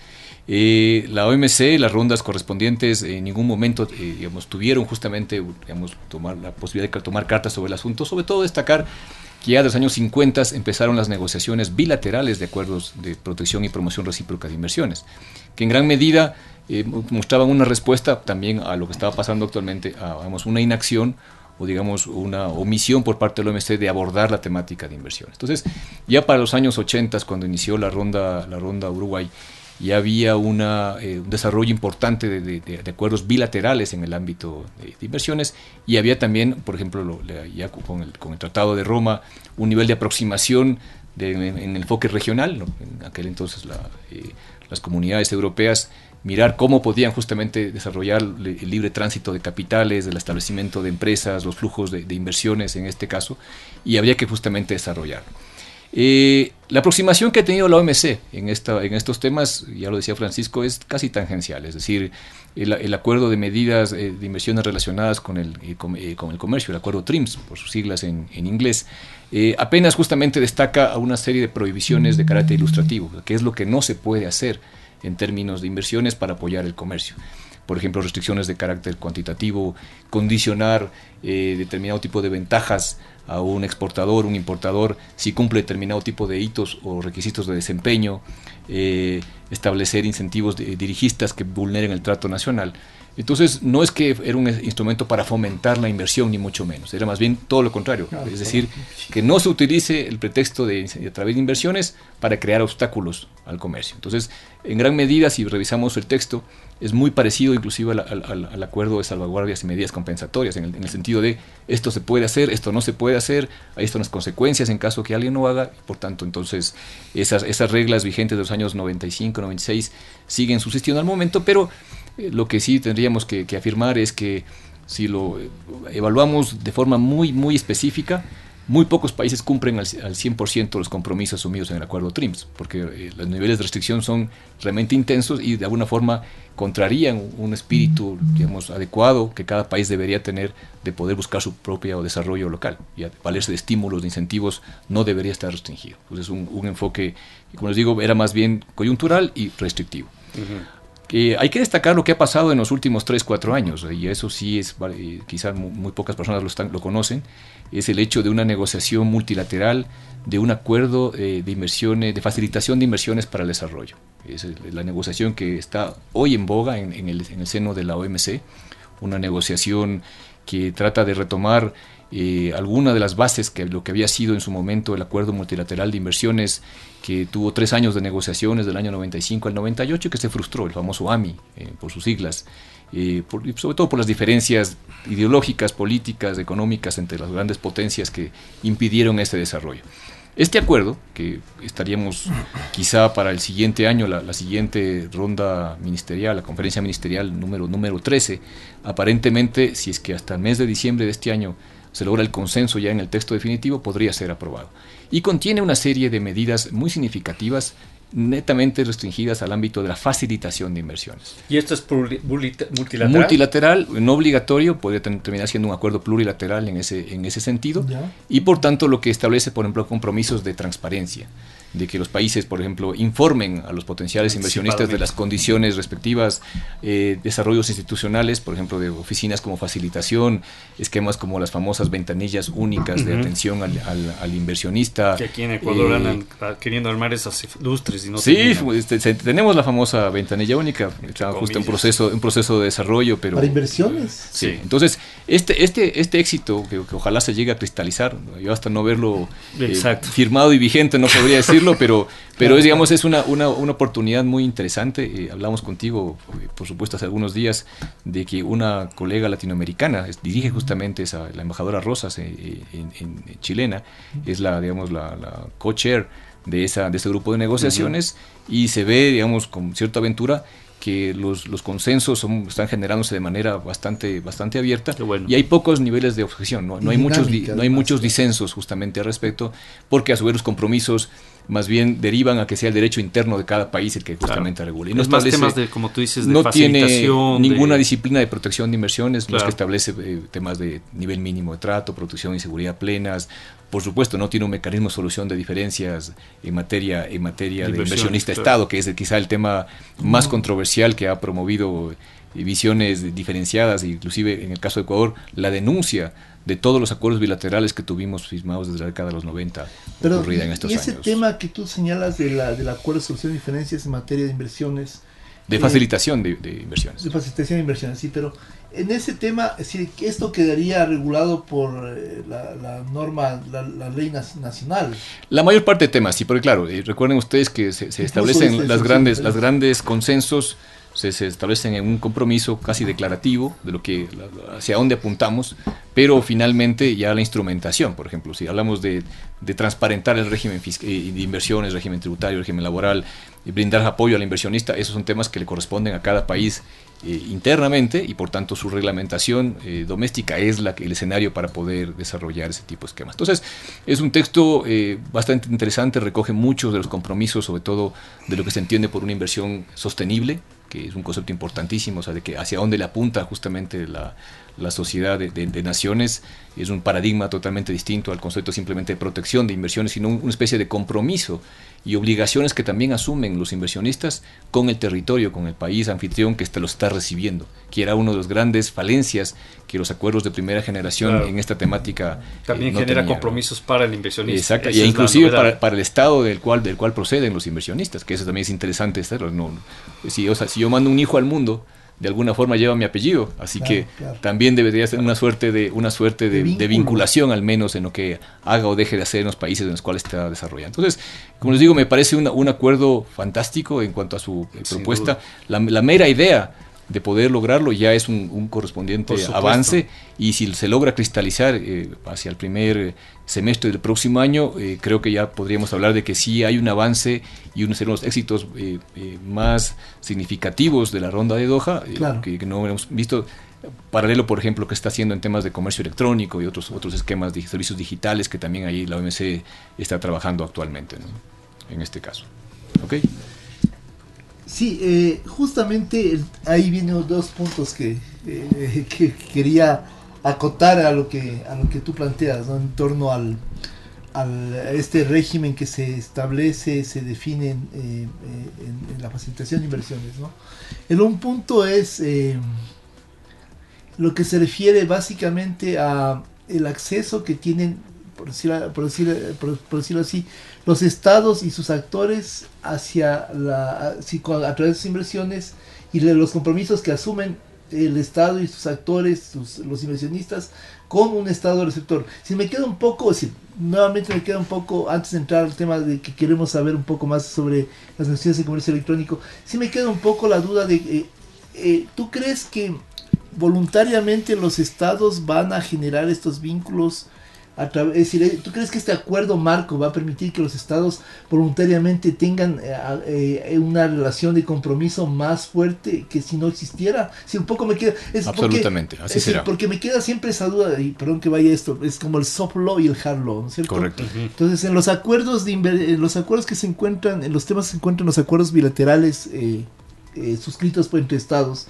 Eh, la OMC, las rondas correspondientes, en ningún momento eh, digamos, tuvieron justamente digamos, tomar la posibilidad de tomar cartas sobre el asunto, sobre todo destacar que ya de los años 50 empezaron las negociaciones bilaterales de acuerdos de protección y promoción recíproca de inversiones, que en gran medida mostraban una respuesta también a lo que estaba pasando actualmente, a una inacción o digamos una omisión por parte del OMC de abordar la temática de inversiones. Entonces, ya para los años 80, cuando inició la ronda, la ronda Uruguay, ya había una, eh, un desarrollo importante de, acuerdos bilaterales en el ámbito de, inversiones y había también, por ejemplo, ya con el, con el, Tratado de Roma, un nivel de aproximación en, el enfoque regional. En aquel entonces eh, las comunidades europeas mirar cómo podían justamente desarrollar el libre tránsito de capitales, el establecimiento de empresas, los flujos de, inversiones en este caso, y habría que justamente desarrollarlo. Eh, la aproximación que ha tenido la OMC en, esta, en estos temas, ya lo decía Francisco, es casi tangencial, es decir, el, acuerdo de medidas eh, de inversiones relacionadas con el, eh, con, el comercio, el acuerdo TRIMS, por sus siglas en, en inglés, apenas justamente destaca a una serie de prohibiciones de carácter ilustrativo, que es lo que no se puede hacer en términos de inversiones para apoyar el comercio. Por ejemplo, restricciones de carácter cuantitativo, condicionar eh, determinado tipo de ventajas a un exportador, un importador, si cumple determinado tipo de hitos o requisitos de desempeño, eh, establecer incentivos dirigistas que vulneren el trato nacional. Entonces, no es que era un instrumento para fomentar la inversión, ni mucho menos, era más bien todo lo contrario. es decir, que no se utilice el pretexto de, a través de inversiones para crear obstáculos al comercio. Entonces, en gran medida, si revisamos el texto, es muy parecido inclusive al, acuerdo de salvaguardias y medidas compensatorias, en el, sentido de esto se puede hacer, esto no se puede hacer, ahí están las consecuencias en caso que alguien no haga, por tanto, entonces, esas, esas reglas vigentes de los años 95, 96 siguen subsistiendo al momento, pero lo que sí tendríamos que, afirmar es que si lo evaluamos de forma muy, muy específica, muy pocos países cumplen al, 100% los compromisos asumidos en el acuerdo TRIMS, porque eh, los niveles de restricción son realmente intensos y de alguna forma contrarían un espíritu digamos, adecuado que cada país debería tener de poder buscar su propio desarrollo local y valerse de estímulos, de incentivos, no debería estar restringido. Entonces, un, enfoque, como les digo, era más bien coyuntural y restrictivo hay que destacar lo que ha pasado en los últimos 3, 4 años, y eso sí es, quizás muy, pocas personas lo, lo, conocen, es el hecho de una negociación multilateral de un acuerdo eh, de inversiones, de facilitación de inversiones para el desarrollo. Es la negociación que está hoy en boga en, el, en el seno de la OMC, una negociación que trata de retomar eh, alguna de las bases que lo que había sido en su momento el acuerdo multilateral de inversiones que tuvo tres años de negociaciones del año 95 al 98 que se frustró, el famoso AMI eh, por sus siglas, eh, sobre todo por las diferencias ideológicas, políticas, económicas entre las grandes potencias que impidieron ese desarrollo. Este acuerdo, que estaríamos quizá para el siguiente año, la, siguiente ronda ministerial, la conferencia ministerial número, número 13, aparentemente, si es que hasta el mes de diciembre de este año se logra el consenso ya en el texto definitivo, podría ser aprobado. Y contiene una serie de medidas muy significativas netamente restringidas al ámbito de la facilitación de inversiones. ¿Y esto es multilateral? Multilateral, no obligatorio, podría terminar siendo un acuerdo plurilateral en ese, en ese sentido, y por tanto lo que establece, por ejemplo, compromisos de transparencia de que los países, por ejemplo, informen a los potenciales inversionistas de las condiciones respectivas, eh, desarrollos institucionales, por ejemplo, de oficinas como facilitación, esquemas como las famosas ventanillas únicas de atención al, inversionista. Que aquí en Ecuador eh, andan queriendo armar esas lustres y no Sí, pues, tenemos la famosa ventanilla única, justo en proceso, en proceso de desarrollo, pero... Para inversiones. Sí, entonces, este, este, este éxito, que, ojalá se llegue a cristalizar, yo hasta no verlo eh, firmado y vigente no podría decir pero, pero es, digamos, es una, una, una oportunidad muy interesante. Eh, hablamos contigo, eh, por supuesto, hace algunos días, de que una colega latinoamericana dirige justamente esa, la embajadora Rosas eh, en, chilena, es la, digamos, la, co-chair de, esa, de ese grupo de negociaciones y se ve, digamos, con cierta aventura que los, los consensos son, están generándose de manera bastante, bastante abierta y hay pocos niveles de objeción, no, no hay, muchos, no hay muchos disensos justamente al respecto, porque a su vez los compromisos más bien derivan a que sea el derecho interno de cada país el que justamente regule. Y no más temas de, como tú dices, de no tiene ninguna disciplina de protección de inversiones, no es que establece eh, temas de nivel mínimo de trato, protección y seguridad plenas. Por supuesto, no tiene un mecanismo de solución de diferencias en materia, en materia de inversionista-Estado, que es quizá el tema más controversial que ha promovido visiones diferenciadas, inclusive en el caso de Ecuador, la denuncia de todos los acuerdos bilaterales que tuvimos firmados desde la década de los 90 Pero, ocurrida en estos y ese tema que tú señalas de la, del acuerdo de solución de diferencias en materia de inversiones. De facilitación de, inversiones. De facilitación de inversiones, sí, pero en ese tema, si esto quedaría regulado por eh, la, norma, la, ley nacional. La mayor parte de temas, sí, porque claro, eh, recuerden ustedes que se, establecen las grandes, las grandes consensos se, se, establecen en un compromiso casi declarativo de lo que hacia dónde apuntamos, pero finalmente ya la instrumentación, por ejemplo, si hablamos de, transparentar el régimen eh, de inversiones, régimen tributario, régimen laboral, brindar apoyo al inversionista, esos son temas que le corresponden a cada país eh, internamente y por tanto su reglamentación eh, doméstica es el escenario para poder desarrollar ese tipo de esquemas. Entonces es un texto bastante interesante, recoge muchos de los compromisos, sobre todo de lo que se entiende por una inversión sostenible, que es un concepto importantísimo, o sea, de que hacia dónde le apunta justamente la, la sociedad de, naciones es un paradigma totalmente distinto al concepto simplemente de protección de inversiones, sino una especie de compromiso y obligaciones que también asumen los inversionistas con el territorio, con el país anfitrión que este lo está recibiendo, que era una de las grandes falencias que los acuerdos de primera generación en esta temática eh, también genera compromisos para el inversionista. Exacto, y inclusive para, para, el estado del cual del cual proceden los inversionistas, que eso también es interesante No, si, o sea, si yo mando un hijo al mundo de alguna forma lleva mi apellido, así que también debería ser una suerte de una suerte de, vinculación al menos en lo que haga o deje de hacer en los países en los cuales está desarrollando. Entonces, como les digo, me parece un acuerdo fantástico en cuanto a su eh, propuesta. La, la, mera idea de poder lograrlo ya es un, correspondiente avance. Y si se logra cristalizar eh, hacia el primer semestre del próximo año, eh, creo que ya podríamos hablar de que sí hay un avance y uno de los éxitos eh, más significativos de la ronda de Doha, que, no hemos visto. Paralelo, por ejemplo, que está haciendo en temas de comercio electrónico y otros, otros esquemas de servicios digitales que también ahí la OMC está trabajando actualmente, en este caso. ¿Ok? Sí, eh, justamente ahí vienen dos puntos que, eh, que, quería acotar a lo que a lo que tú planteas en torno al, al este régimen que se establece, se define eh, en, la facilitación de inversiones. ¿no? El un punto es lo que se refiere básicamente a el acceso que tienen, por decirlo, por decirlo así, los estados y sus actores hacia la, a través de sus inversiones y de los compromisos que asumen el Estado y sus actores, los inversionistas, con un Estado receptor. Si me queda un poco, si nuevamente me queda un poco, antes de entrar al tema de que queremos saber un poco más sobre las negociaciones de comercio electrónico, si me queda un poco la duda de, eh, eh, ¿tú crees que voluntariamente los estados van a generar estos vínculos a es decir, eh, ¿tú crees que este acuerdo marco va a permitir que los estados voluntariamente tengan eh, eh, una relación de compromiso más fuerte que si no existiera? Si un poco me queda... Es Absolutamente, así será. porque me queda siempre esa duda, y perdón que vaya esto, es como el soft law y el hard law, ¿no es cierto? Correcto. Entonces, en los acuerdos de en los acuerdos que se encuentran, en los temas que se encuentran los acuerdos bilaterales suscritos por entre estados,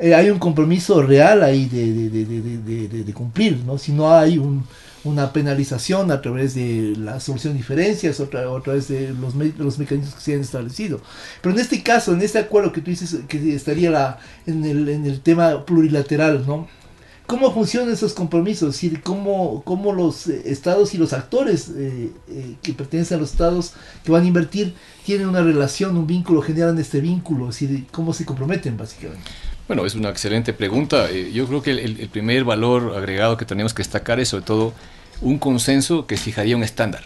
hay un compromiso real ahí de, de, de, cumplir, ¿no? Si no hay un una penalización a través de la solución de diferencias, otra, a través de los, los mecanismos que se han establecido. Pero en este caso, en este acuerdo que tú dices que estaría la, en, el, en el tema plurilateral, ¿no? ¿Cómo funcionan esos compromisos? ¿Y cómo, cómo los eh, estados y los actores eh, eh, que pertenecen a los estados que van a invertir tienen una relación, un vínculo, generan este vínculo? ¿Cómo se comprometen básicamente? Bueno, es una excelente pregunta. yo creo que el, el, primer valor agregado que tenemos que destacar es sobre todo un consenso que fijaría un estándar,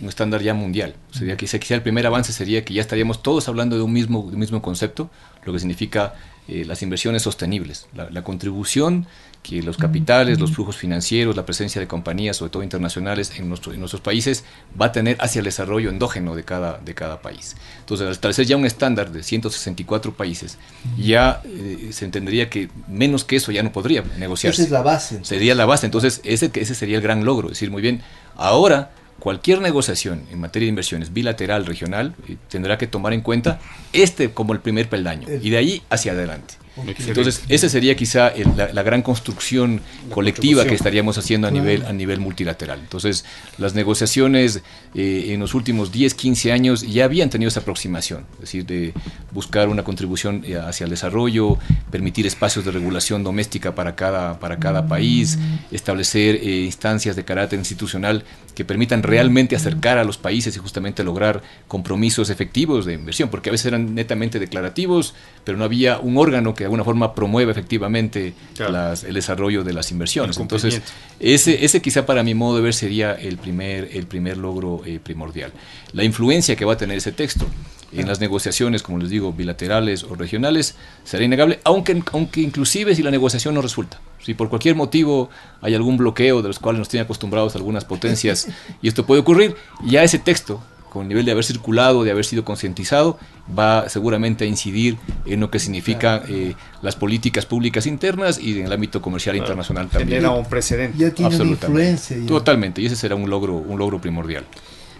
un estándar ya mundial. Sería que quizá el primer avance sería que ya estaríamos todos hablando de un mismo, de un mismo concepto, lo que significa eh, las inversiones sostenibles, la, contribución que los capitales, los flujos financieros, la presencia de compañías, sobre todo internacionales, en, nuestro, en nuestros países, va a tener hacia el desarrollo endógeno de cada, de cada país. Entonces, al establecer ya un estándar de 164 países, ya eh, se entendería que menos que eso ya no podría negociarse. Esa es la base. Sería la base. Entonces, ese, ese sería el gran logro. Decir, muy bien, ahora cualquier negociación en materia de inversiones bilateral, regional, eh, tendrá que tomar en cuenta este como el primer peldaño y de ahí hacia adelante. Entonces, esa sería quizá la, gran construcción colectiva que estaríamos haciendo a nivel, a nivel multilateral. Entonces, las negociaciones eh, en los últimos 10, 15 años ya habían tenido esa aproximación, es decir, de buscar una contribución eh, hacia el desarrollo, permitir espacios de regulación doméstica para cada, para cada país, establecer eh, instancias de carácter institucional que permitan realmente acercar a los países y justamente lograr compromisos efectivos de inversión, porque a veces eran netamente declarativos, pero no había un órgano que de alguna forma promueve efectivamente el desarrollo de las inversiones. Entonces, ese, ese quizá para mi modo de ver sería el primer, el primer logro eh, primordial. La influencia que va a tener ese texto en las negociaciones, como les digo, bilaterales o regionales, será innegable, aunque, aunque inclusive si la negociación no resulta. Si por cualquier motivo hay algún bloqueo de los cuales nos tienen acostumbrados algunas potencias y esto puede ocurrir, ya ese texto con el nivel de haber circulado, de haber sido concientizado, va seguramente a incidir en lo que significa eh, las políticas públicas internas y en el ámbito comercial internacional también. Genera un precedente. Ya tiene influencia. Totalmente, y ese será un logro, un logro primordial.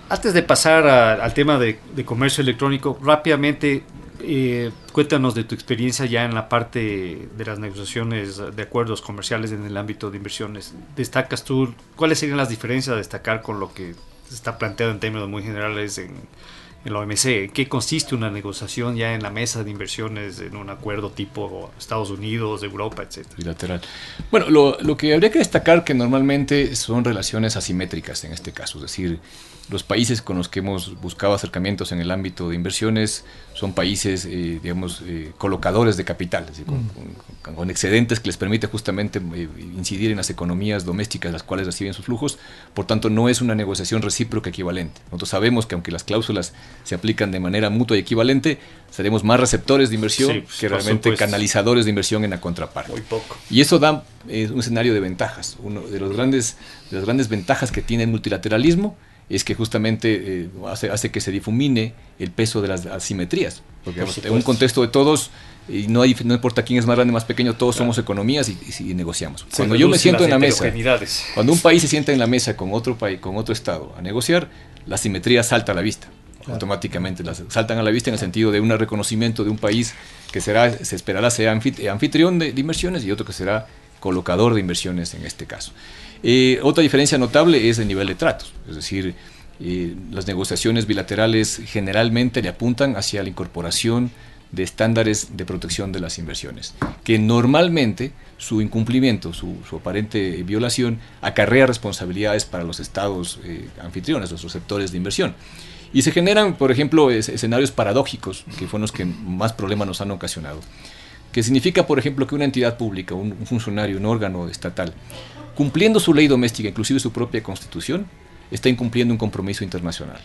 Antes de pasar al tema de, comercio electrónico, rápidamente eh, cuéntanos de tu experiencia ya en la parte de las negociaciones de acuerdos comerciales en el ámbito de inversiones. ¿Destacas tú cuáles serían las diferencias a destacar con lo que está planteado en términos muy generales en, en la OMC. ¿Qué consiste una negociación ya en la mesa de inversiones, en un acuerdo tipo Estados Unidos, Europa, etcétera? Bilateral. Bueno, lo, lo que habría que destacar que normalmente son relaciones asimétricas en este caso, es decir, los países con los que hemos buscado acercamientos en el ámbito de inversiones son países, eh, digamos, eh, colocadores de capital, mm. con, excedentes que les permite justamente eh, incidir en las economías domésticas las cuales reciben sus flujos. Por tanto, no es una negociación recíproca equivalente. Nosotros sabemos que aunque las cláusulas se aplican de manera mutua y equivalente, seremos más receptores de inversión pues, que realmente canalizadores de inversión en la contraparte. Muy poco. Y eso da un escenario de ventajas. Uno de, los grandes, de las grandes ventajas que tiene el multilateralismo es que justamente eh, hace, hace, que se difumine el peso de las asimetrías. Porque en un contexto de todos, y no, hay, no importa quién es más grande o más pequeño, todos somos economías y, negociamos. cuando yo me siento en la mesa, cuando un país se sienta en la mesa con otro país, con otro estado a negociar, la asimetría salta a la vista. Automáticamente las saltan a la vista en el sentido de un reconocimiento de un país que será, se esperará sea anfitrión de inversiones y otro que será colocador de inversiones en este caso. Eh, otra diferencia notable es el nivel de tratos, es decir, eh, las negociaciones bilaterales generalmente le apuntan hacia la incorporación de estándares de protección de las inversiones, que normalmente su incumplimiento, su, aparente violación, acarrea responsabilidades para los estados eh, anfitriones, los receptores de inversión. Y se generan, por ejemplo, escenarios paradójicos, que fueron los que más problemas nos han ocasionado. Que significa, por ejemplo, que una entidad pública, un, funcionario, un órgano estatal, cumpliendo su ley doméstica, inclusive su propia constitución, está incumpliendo un compromiso internacional.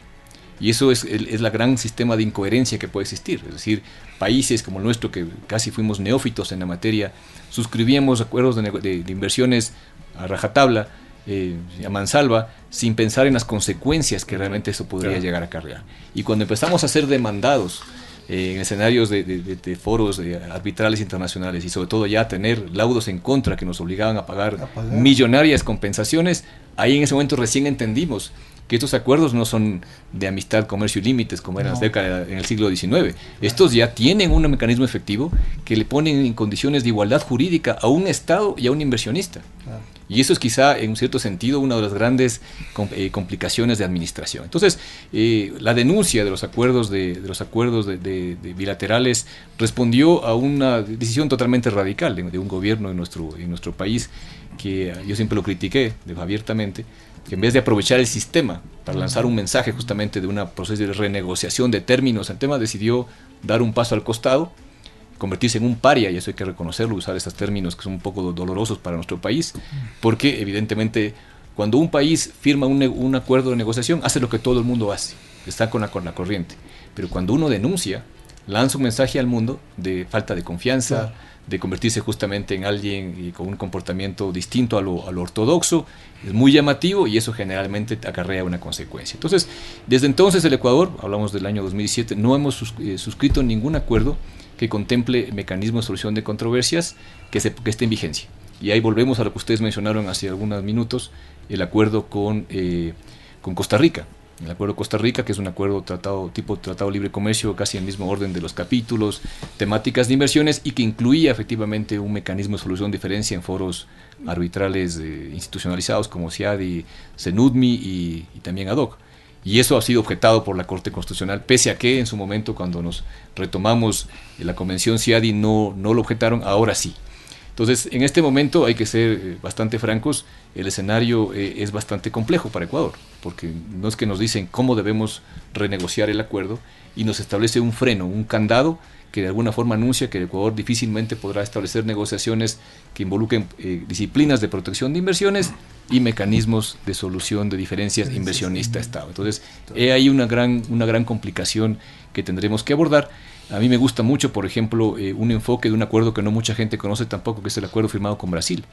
Y eso es, es la gran sistema de incoherencia que puede existir. Es decir, países como el nuestro, que casi fuimos neófitos en la materia, suscribíamos acuerdos de, inversiones a rajatabla, eh, a mansalva, sin pensar en las consecuencias que realmente eso podría llegar a acarrear. Y cuando empezamos a ser demandados eh, en escenarios de, foros arbitrales internacionales y sobre todo ya tener laudos en contra que nos obligaban a pagar, a pagar millonarias compensaciones, ahí en ese momento recién entendimos que estos acuerdos no son de amistad, comercio y límites como eran en el siglo XIX. Estos ya tienen un mecanismo efectivo que le ponen en condiciones de igualdad jurídica a un Estado y a un inversionista. Y eso es quizá, en un cierto sentido, una de las grandes eh, complicaciones de administración. Entonces, eh, la denuncia de los acuerdos, de, los acuerdos de, bilaterales respondió a una decisión totalmente radical de, un gobierno en nuestro, en nuestro país, que yo siempre lo critiqué abiertamente, que en vez de aprovechar el sistema para lanzar un mensaje justamente de una proceso de renegociación de términos, el tema decidió dar un paso al costado, convertirse en un paria, y eso hay que reconocerlo, usar estos términos que son un poco dolorosos para nuestro país, porque evidentemente cuando un país firma un, acuerdo de negociación, hace lo que todo el mundo hace, está con la, con la corriente, pero cuando uno denuncia, lanza un mensaje al mundo de falta de confianza, de convertirse justamente en alguien con un comportamiento distinto a lo, ortodoxo, es muy llamativo y eso generalmente acarrea una consecuencia. Entonces, desde entonces el Ecuador, hablamos del año 2017, no hemos eh, suscrito ningún acuerdo que contemple mecanismos de solución de controversias que, se, que esté en vigencia. Y ahí volvemos a lo que ustedes mencionaron hace algunos minutos, el acuerdo con, eh, con Costa Rica el acuerdo Costa Rica, que es un acuerdo tratado tipo tratado libre comercio, casi en el mismo orden de los capítulos, temáticas de inversiones y que incluía efectivamente un mecanismo de solución de diferencia en foros arbitrales eh, institucionalizados como CIADI, CENUDMI y, y también ADOC. Y eso ha sido objetado por la Corte Constitucional, pese a que en su momento cuando nos retomamos la convención CIADI no, no lo objetaron, ahora sí. Entonces, en este momento hay que ser eh, bastante francos, el escenario eh, es bastante complejo para Ecuador, porque no es que nos dicen cómo debemos renegociar el acuerdo y nos establece un freno, un candado que de alguna forma anuncia que Ecuador difícilmente podrá establecer negociaciones que involucren eh, disciplinas de protección de inversiones y mecanismos de solución de diferencias inversionista-Estado. Entonces, hay una gran, una gran complicación que tendremos que abordar a mí me gusta mucho, por ejemplo, eh, un enfoque de un acuerdo que no mucha gente conoce tampoco, que es el acuerdo firmado con Brasil.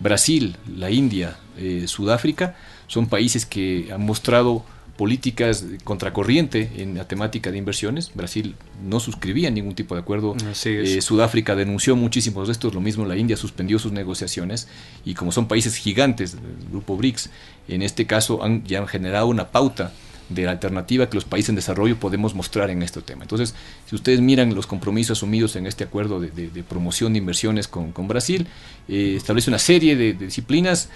Brasil, la India, eh, Sudáfrica son países que han mostrado políticas contracorriente en la temática de inversiones. Brasil no suscribía ningún tipo de acuerdo. Eh, Sudáfrica denunció muchísimos de estos, lo mismo la India suspendió sus negociaciones y como son países gigantes del grupo BRICS, en este caso han ya han generado una pauta de la alternativa que los países en desarrollo podemos mostrar en este tema. Entonces, si ustedes miran los compromisos asumidos en este acuerdo de, promoción de inversiones con, Brasil, eh, establece una serie de, disciplinas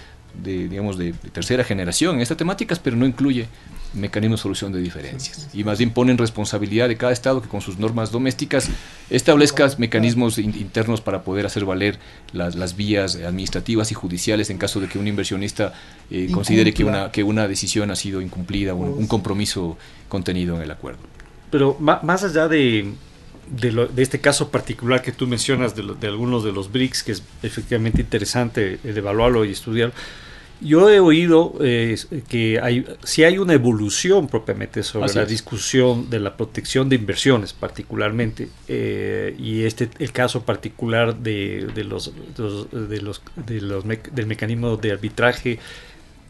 de, digamos, de, tercera generación en estas temáticas, pero no incluye mecanismo de solución de diferencias. Y más bien ponen responsabilidad de cada Estado que con sus normas domésticas establezca mecanismos internos para poder hacer valer las, las, vías administrativas y judiciales en caso de que un inversionista eh, considere que una, que una decisión ha sido incumplida, un, un compromiso contenido en el acuerdo. Pero más allá de, de, de, este caso particular que tú mencionas de, de, algunos de los BRICS, que es efectivamente interesante evaluarlo y estudiarlo, yo he oído eh, que hay, si hay una evolución propiamente sobre la discusión de la protección de inversiones particularmente eh, y este el caso particular de, de los, de los, de los del mecanismo de arbitraje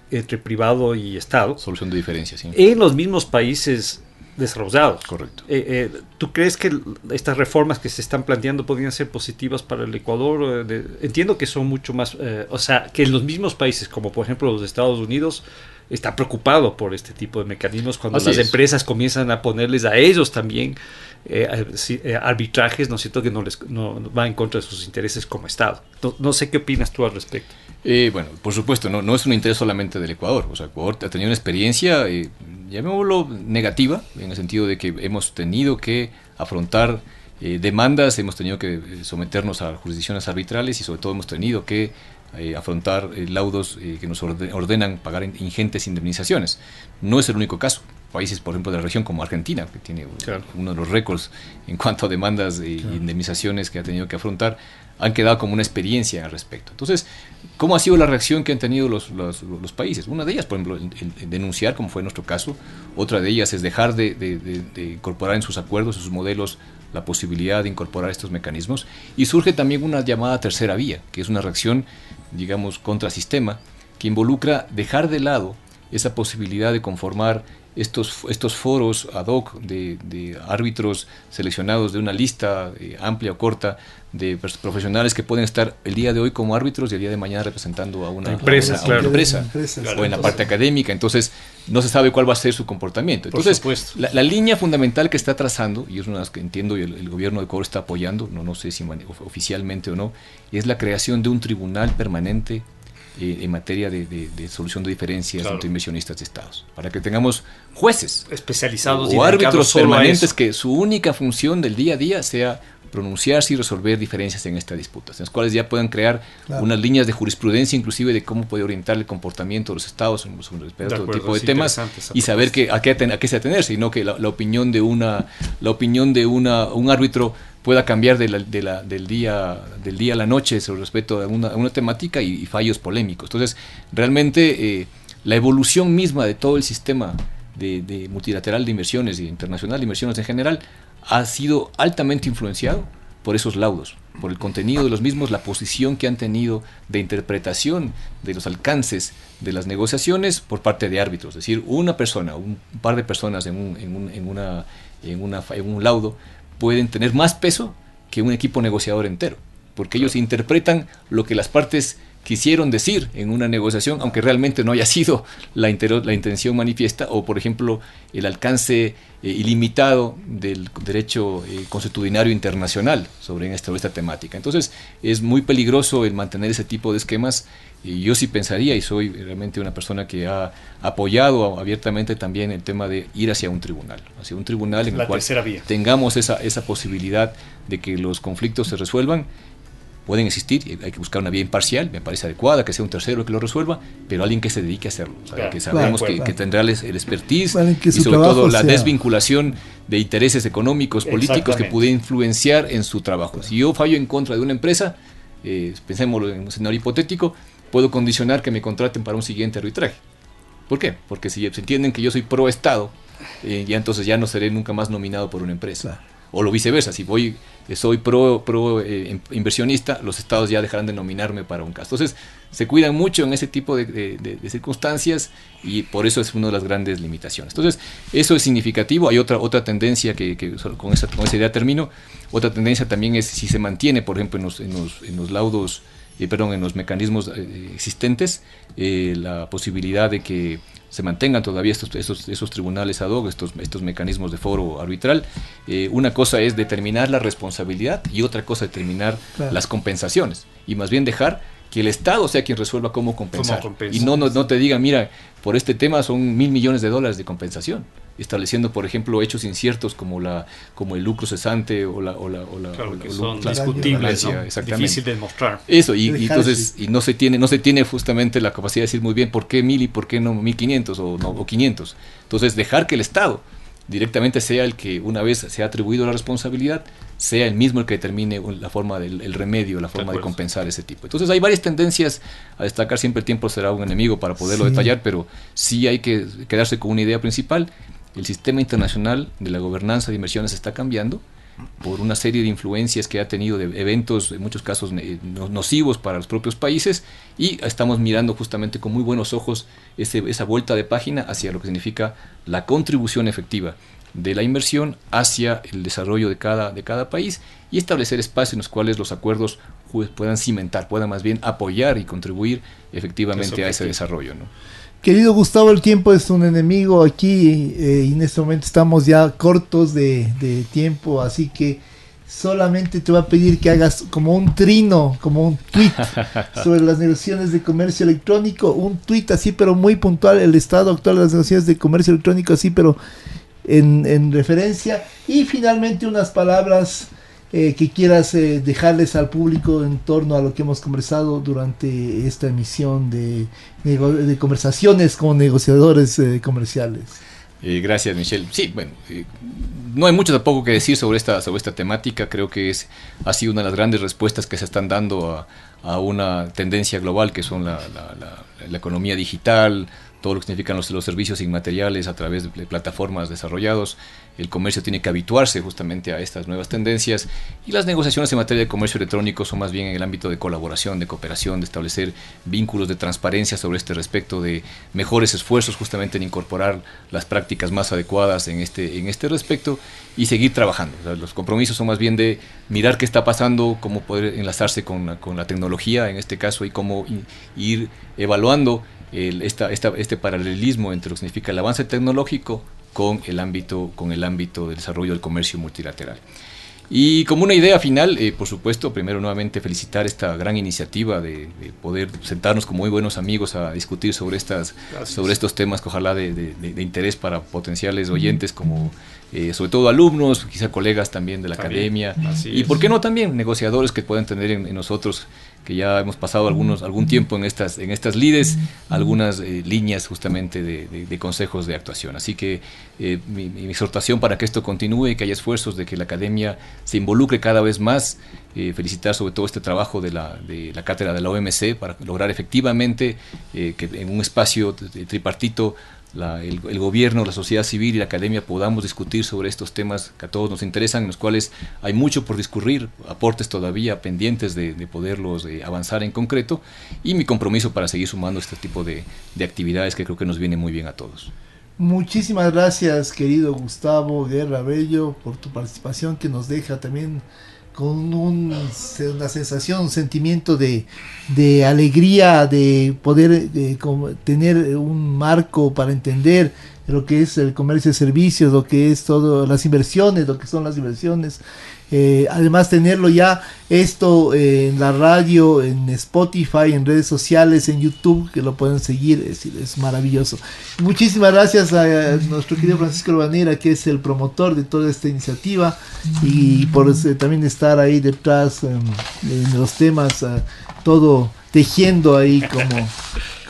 entre privado y Estado. Solución de diferencias. En los mismos países desarrollados. Correcto. Eh, eh, ¿Tú crees que estas reformas que se están planteando podrían ser positivas para el Ecuador? Eh, entiendo que son mucho más, o sea, que en los mismos países, como por ejemplo los Estados Unidos, está preocupado por este tipo de mecanismos cuando las empresas comienzan a ponerles a ellos también arbitrajes, ¿no es cierto?, que no les no, va en contra de sus intereses como Estado. no sé qué opinas tú al respecto. Eh, bueno, por supuesto, no, no es un interés solamente del Ecuador. O sea, Ecuador ha tenido una experiencia, eh, llamémoslo negativa, en el sentido de que hemos tenido que afrontar eh, demandas, hemos tenido que eh, someternos a jurisdicciones arbitrales y sobre todo hemos tenido que afrontar laudos que nos ordenan pagar ingentes indemnizaciones. No es el único caso. Países, por ejemplo, de la región como Argentina, que tiene uno de los récords en cuanto a demandas e indemnizaciones que ha tenido que afrontar, han quedado como una experiencia al respecto. Entonces, ¿cómo ha sido la reacción que han tenido los, los, países? Una de ellas, por ejemplo, el, denunciar, como fue nuestro caso. Otra de ellas es dejar de, de, incorporar en sus acuerdos, en sus modelos, la posibilidad de incorporar estos mecanismos. Y surge también una llamada tercera vía, que es una reacción, digamos, contra sistema, que involucra dejar de lado esa posibilidad de conformar estos, estos foros ad hoc de, árbitros seleccionados de una lista eh, amplia o corta de profesionales que pueden estar el día de hoy como árbitros y el día de mañana representando a una empresa, empresa, o en la parte académica. Entonces, no se sabe cuál va a ser su comportamiento. Entonces, la, línea fundamental que está trazando, y es una de las que entiendo y el, gobierno de Ecuador está apoyando, no, no sé si oficialmente o no, es la creación de un tribunal permanente eh, en materia de, solución de diferencias entre inversionistas de estados. Para que tengamos jueces especializados o árbitros permanentes que su única función del día a día sea pronunciarse y resolver diferencias en estas disputas, en las cuales ya puedan crear unas líneas de jurisprudencia inclusive de cómo puede orientar el comportamiento de los estados en respecto a todo tipo de temas y saber que, a, qué, a qué se atenerse, y no que la, opinión de una la opinión de una un árbitro pueda cambiar de la, de la, del, día, del día a la noche sobre respecto a una, una temática y, fallos polémicos. Entonces, realmente eh, la evolución misma de todo el sistema de, multilateral de inversiones y internacional de inversiones en general ha sido altamente influenciado por esos laudos, por el contenido de los mismos, la posición que han tenido de interpretación de los alcances de las negociaciones por parte de árbitros. Es decir, una persona, un par de personas en un, en un, en una, en una, en un laudo pueden tener más peso que un equipo negociador entero, porque ellos interpretan lo que las partes quisieron decir en una negociación, aunque realmente no haya sido la, la intención manifiesta, o por ejemplo el alcance eh, ilimitado del derecho eh, constitucionario internacional sobre esta, esta temática. Entonces es muy peligroso el mantener ese tipo de esquemas y yo sí pensaría, y soy realmente una persona que ha apoyado abiertamente también el tema de ir hacia un tribunal, hacia un tribunal en el cual tengamos esa, esa posibilidad de que los conflictos se resuelvan. Pueden existir, hay que buscar una vía imparcial, me parece adecuada, que sea un tercero que lo resuelva, pero alguien que se dedique a hacerlo, que sabemos que, tendrá el expertise y sobre todo la desvinculación de intereses económicos, políticos que puede influenciar en su trabajo. Si yo fallo en contra de una empresa, eh, pensémoslo en un escenario hipotético, puedo condicionar que me contraten para un siguiente arbitraje. ¿Por qué? Porque si entienden que yo soy pro Estado, eh, ya entonces ya no seré nunca más nominado por una empresa. O lo viceversa, si voy, eh, soy pro, pro eh, em, inversionista, los estados ya dejarán de nominarme para un caso. Entonces, se cuidan mucho en ese tipo de, circunstancias y por eso es una de las grandes limitaciones. Entonces, eso es significativo. Hay otra, otra tendencia que, con, esa, con esa idea termino. Otra tendencia también es si se mantiene, por ejemplo, en los, en los, en los laudos eh, perdón, en los mecanismos eh, existentes, eh, la posibilidad de que se mantengan todavía estos, esos, tribunales ad hoc, estos, estos mecanismos de foro arbitral. una cosa es determinar la responsabilidad y otra cosa determinar las compensaciones. Y más bien dejar que el Estado sea quien resuelva cómo compensar. y no, no, no te diga, mira, por este tema son mil millones de dólares de compensación estableciendo, por ejemplo, hechos inciertos como la como el lucro cesante o la o la, o la, claro, que son discutibles, difícil de demostrar. Eso y, entonces y no se tiene no se tiene justamente la capacidad de decir muy bien por qué mil y por qué no mil quinientos o no o quinientos. Entonces dejar que el Estado directamente sea el que una vez se ha atribuido la responsabilidad sea el mismo el que determine la forma del remedio, la forma de, compensar ese tipo. Entonces hay varias tendencias a destacar, siempre el tiempo será un enemigo para poderlo detallar, pero sí hay que quedarse con una idea principal. El sistema internacional de la gobernanza de inversiones está cambiando por una serie de influencias que ha tenido de eventos, en muchos casos nocivos para los propios países, y estamos mirando justamente con muy buenos ojos esa vuelta de página hacia lo que significa la contribución efectiva de la inversión hacia el desarrollo de cada, de cada país y establecer espacios en los cuales los acuerdos puedan cimentar, puedan más bien apoyar y contribuir efectivamente a ese desarrollo. ¿no? Querido Gustavo, el tiempo es un enemigo aquí eh, y en este momento estamos ya cortos de, de, tiempo, así que solamente te voy a pedir que hagas como un trino, como un tweet sobre las negociaciones de comercio electrónico, un tweet así pero muy puntual, el estado actual de las negociaciones de comercio electrónico así pero en, referencia. Y finalmente unas palabras eh, que quieras eh, dejarles al público en torno a lo que hemos conversado durante esta emisión de, de conversaciones con negociadores eh, comerciales. Eh, gracias, Michelle. Sí, bueno, no hay mucho tampoco que decir sobre esta, sobre esta temática. Creo que es, ha sido una de las grandes respuestas que se están dando a, a una tendencia global que son la, la, la, economía digital, todo lo que significan los, los, servicios inmateriales a través de plataformas desarrollados. El comercio tiene que habituarse justamente a estas nuevas tendencias y las negociaciones en materia de comercio electrónico son más bien en el ámbito de colaboración, de cooperación, de establecer vínculos de transparencia sobre este respecto, de mejores esfuerzos justamente en incorporar las prácticas más adecuadas en este, en este respecto y seguir trabajando. los compromisos son más bien de mirar qué está pasando, cómo poder enlazarse con, con la tecnología en este caso y cómo ir evaluando esta, este paralelismo entre lo que significa el avance tecnológico con el ámbito, con el ámbito del desarrollo del comercio multilateral. Y como una idea final, eh, por supuesto, primero nuevamente felicitar esta gran iniciativa de, de, poder sentarnos como muy buenos amigos a discutir sobre, estas, sobre estos temas que ojalá de, de, de interés para potenciales oyentes como eh, sobre todo alumnos, quizá colegas también de la academia, y por qué no también negociadores que puedan tener en, nosotros, que ya hemos pasado algunos, algún tiempo en estas, en estas lides, algunas eh, líneas justamente de, consejos de actuación. Así que eh, mi, exhortación para que esto continúe, que haya esfuerzos de que la academia se involucre cada vez más, felicitar sobre todo este trabajo de la, de la cátedra de la OMC para lograr efectivamente que en un espacio tripartito el, gobierno, la sociedad civil y la academia podamos discutir sobre estos temas que a todos nos interesan, en los cuales hay mucho por discurrir, aportes todavía pendientes de, poderlos eh, avanzar en concreto y mi compromiso para seguir sumando este tipo de, de actividades que creo que nos viene muy bien a todos. Muchísimas gracias, querido Gustavo Guerra Bello, por tu participación que nos deja también con un, una sensación, un sentimiento de, de alegría, de poder de, tener un marco para entender lo que es el comercio de servicios, lo que es todo, las inversiones, lo que son las inversiones eh, además tenerlo ya esto eh, en la radio, en Spotify, en redes sociales, en YouTube, que lo pueden seguir, es, maravilloso. Muchísimas gracias a, nuestro querido Francisco Urbanera, que es el promotor de toda esta iniciativa y por eh, también estar ahí detrás em, en los temas, todo tejiendo ahí como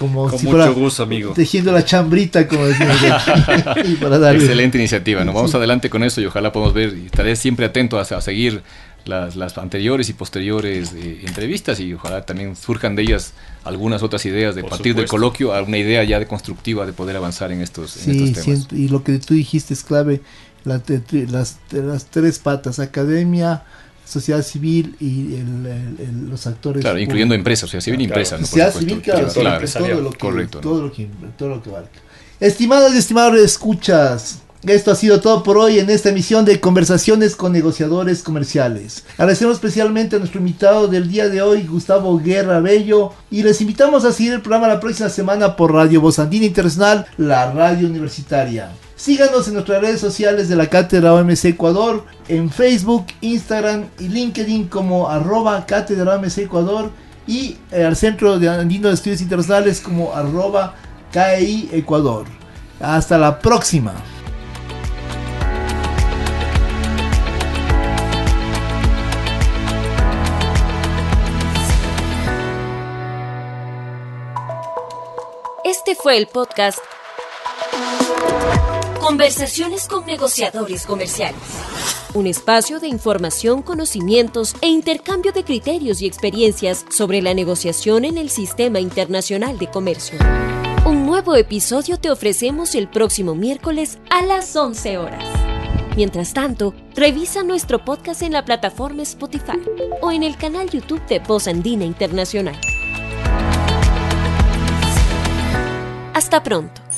como Con mucho gusto, amigo. Tejiendo la chambrita, como decimos. Excelente iniciativa, ¿no? Vamos adelante con eso y ojalá podamos ver, y estaré siempre atento a, seguir las, las, anteriores y posteriores eh, entrevistas y ojalá también surjan de ellas algunas otras ideas de partir del coloquio a una idea ya de constructiva de poder avanzar en estos, sí, temas. y lo que tú dijiste es clave, las, las tres patas, academia, sociedad civil y los actores. Claro, incluyendo empresas, sociedad civil y empresas. Sociedad civil, claro, todo, lo que, Correcto, todo, lo que, todo lo que abarca. Estimados y estimados escuchas, esto ha sido todo por hoy en esta emisión de Conversaciones con Negociadores Comerciales. Agradecemos especialmente a nuestro invitado del día de hoy, Gustavo Guerra Bello, y les invitamos a seguir el programa la próxima semana por Radio Voz Andina Internacional, la radio universitaria. Síganos en nuestras redes sociales de la Cátedra OMC Ecuador, en Facebook, Instagram y LinkedIn como arroba Cátedra OMC Ecuador y eh, al Centro de Andino de Estudios Internacionales como arroba Ecuador. Hasta la próxima. Este fue el podcast Conversaciones con negociadores comerciales. Un espacio de información, conocimientos e intercambio de criterios y experiencias sobre la negociación en el sistema internacional de comercio. Un nuevo episodio te ofrecemos el próximo miércoles a las 11 horas. Mientras tanto, revisa nuestro podcast en la plataforma Spotify o en el canal YouTube de Voz Andina Internacional. Hasta pronto.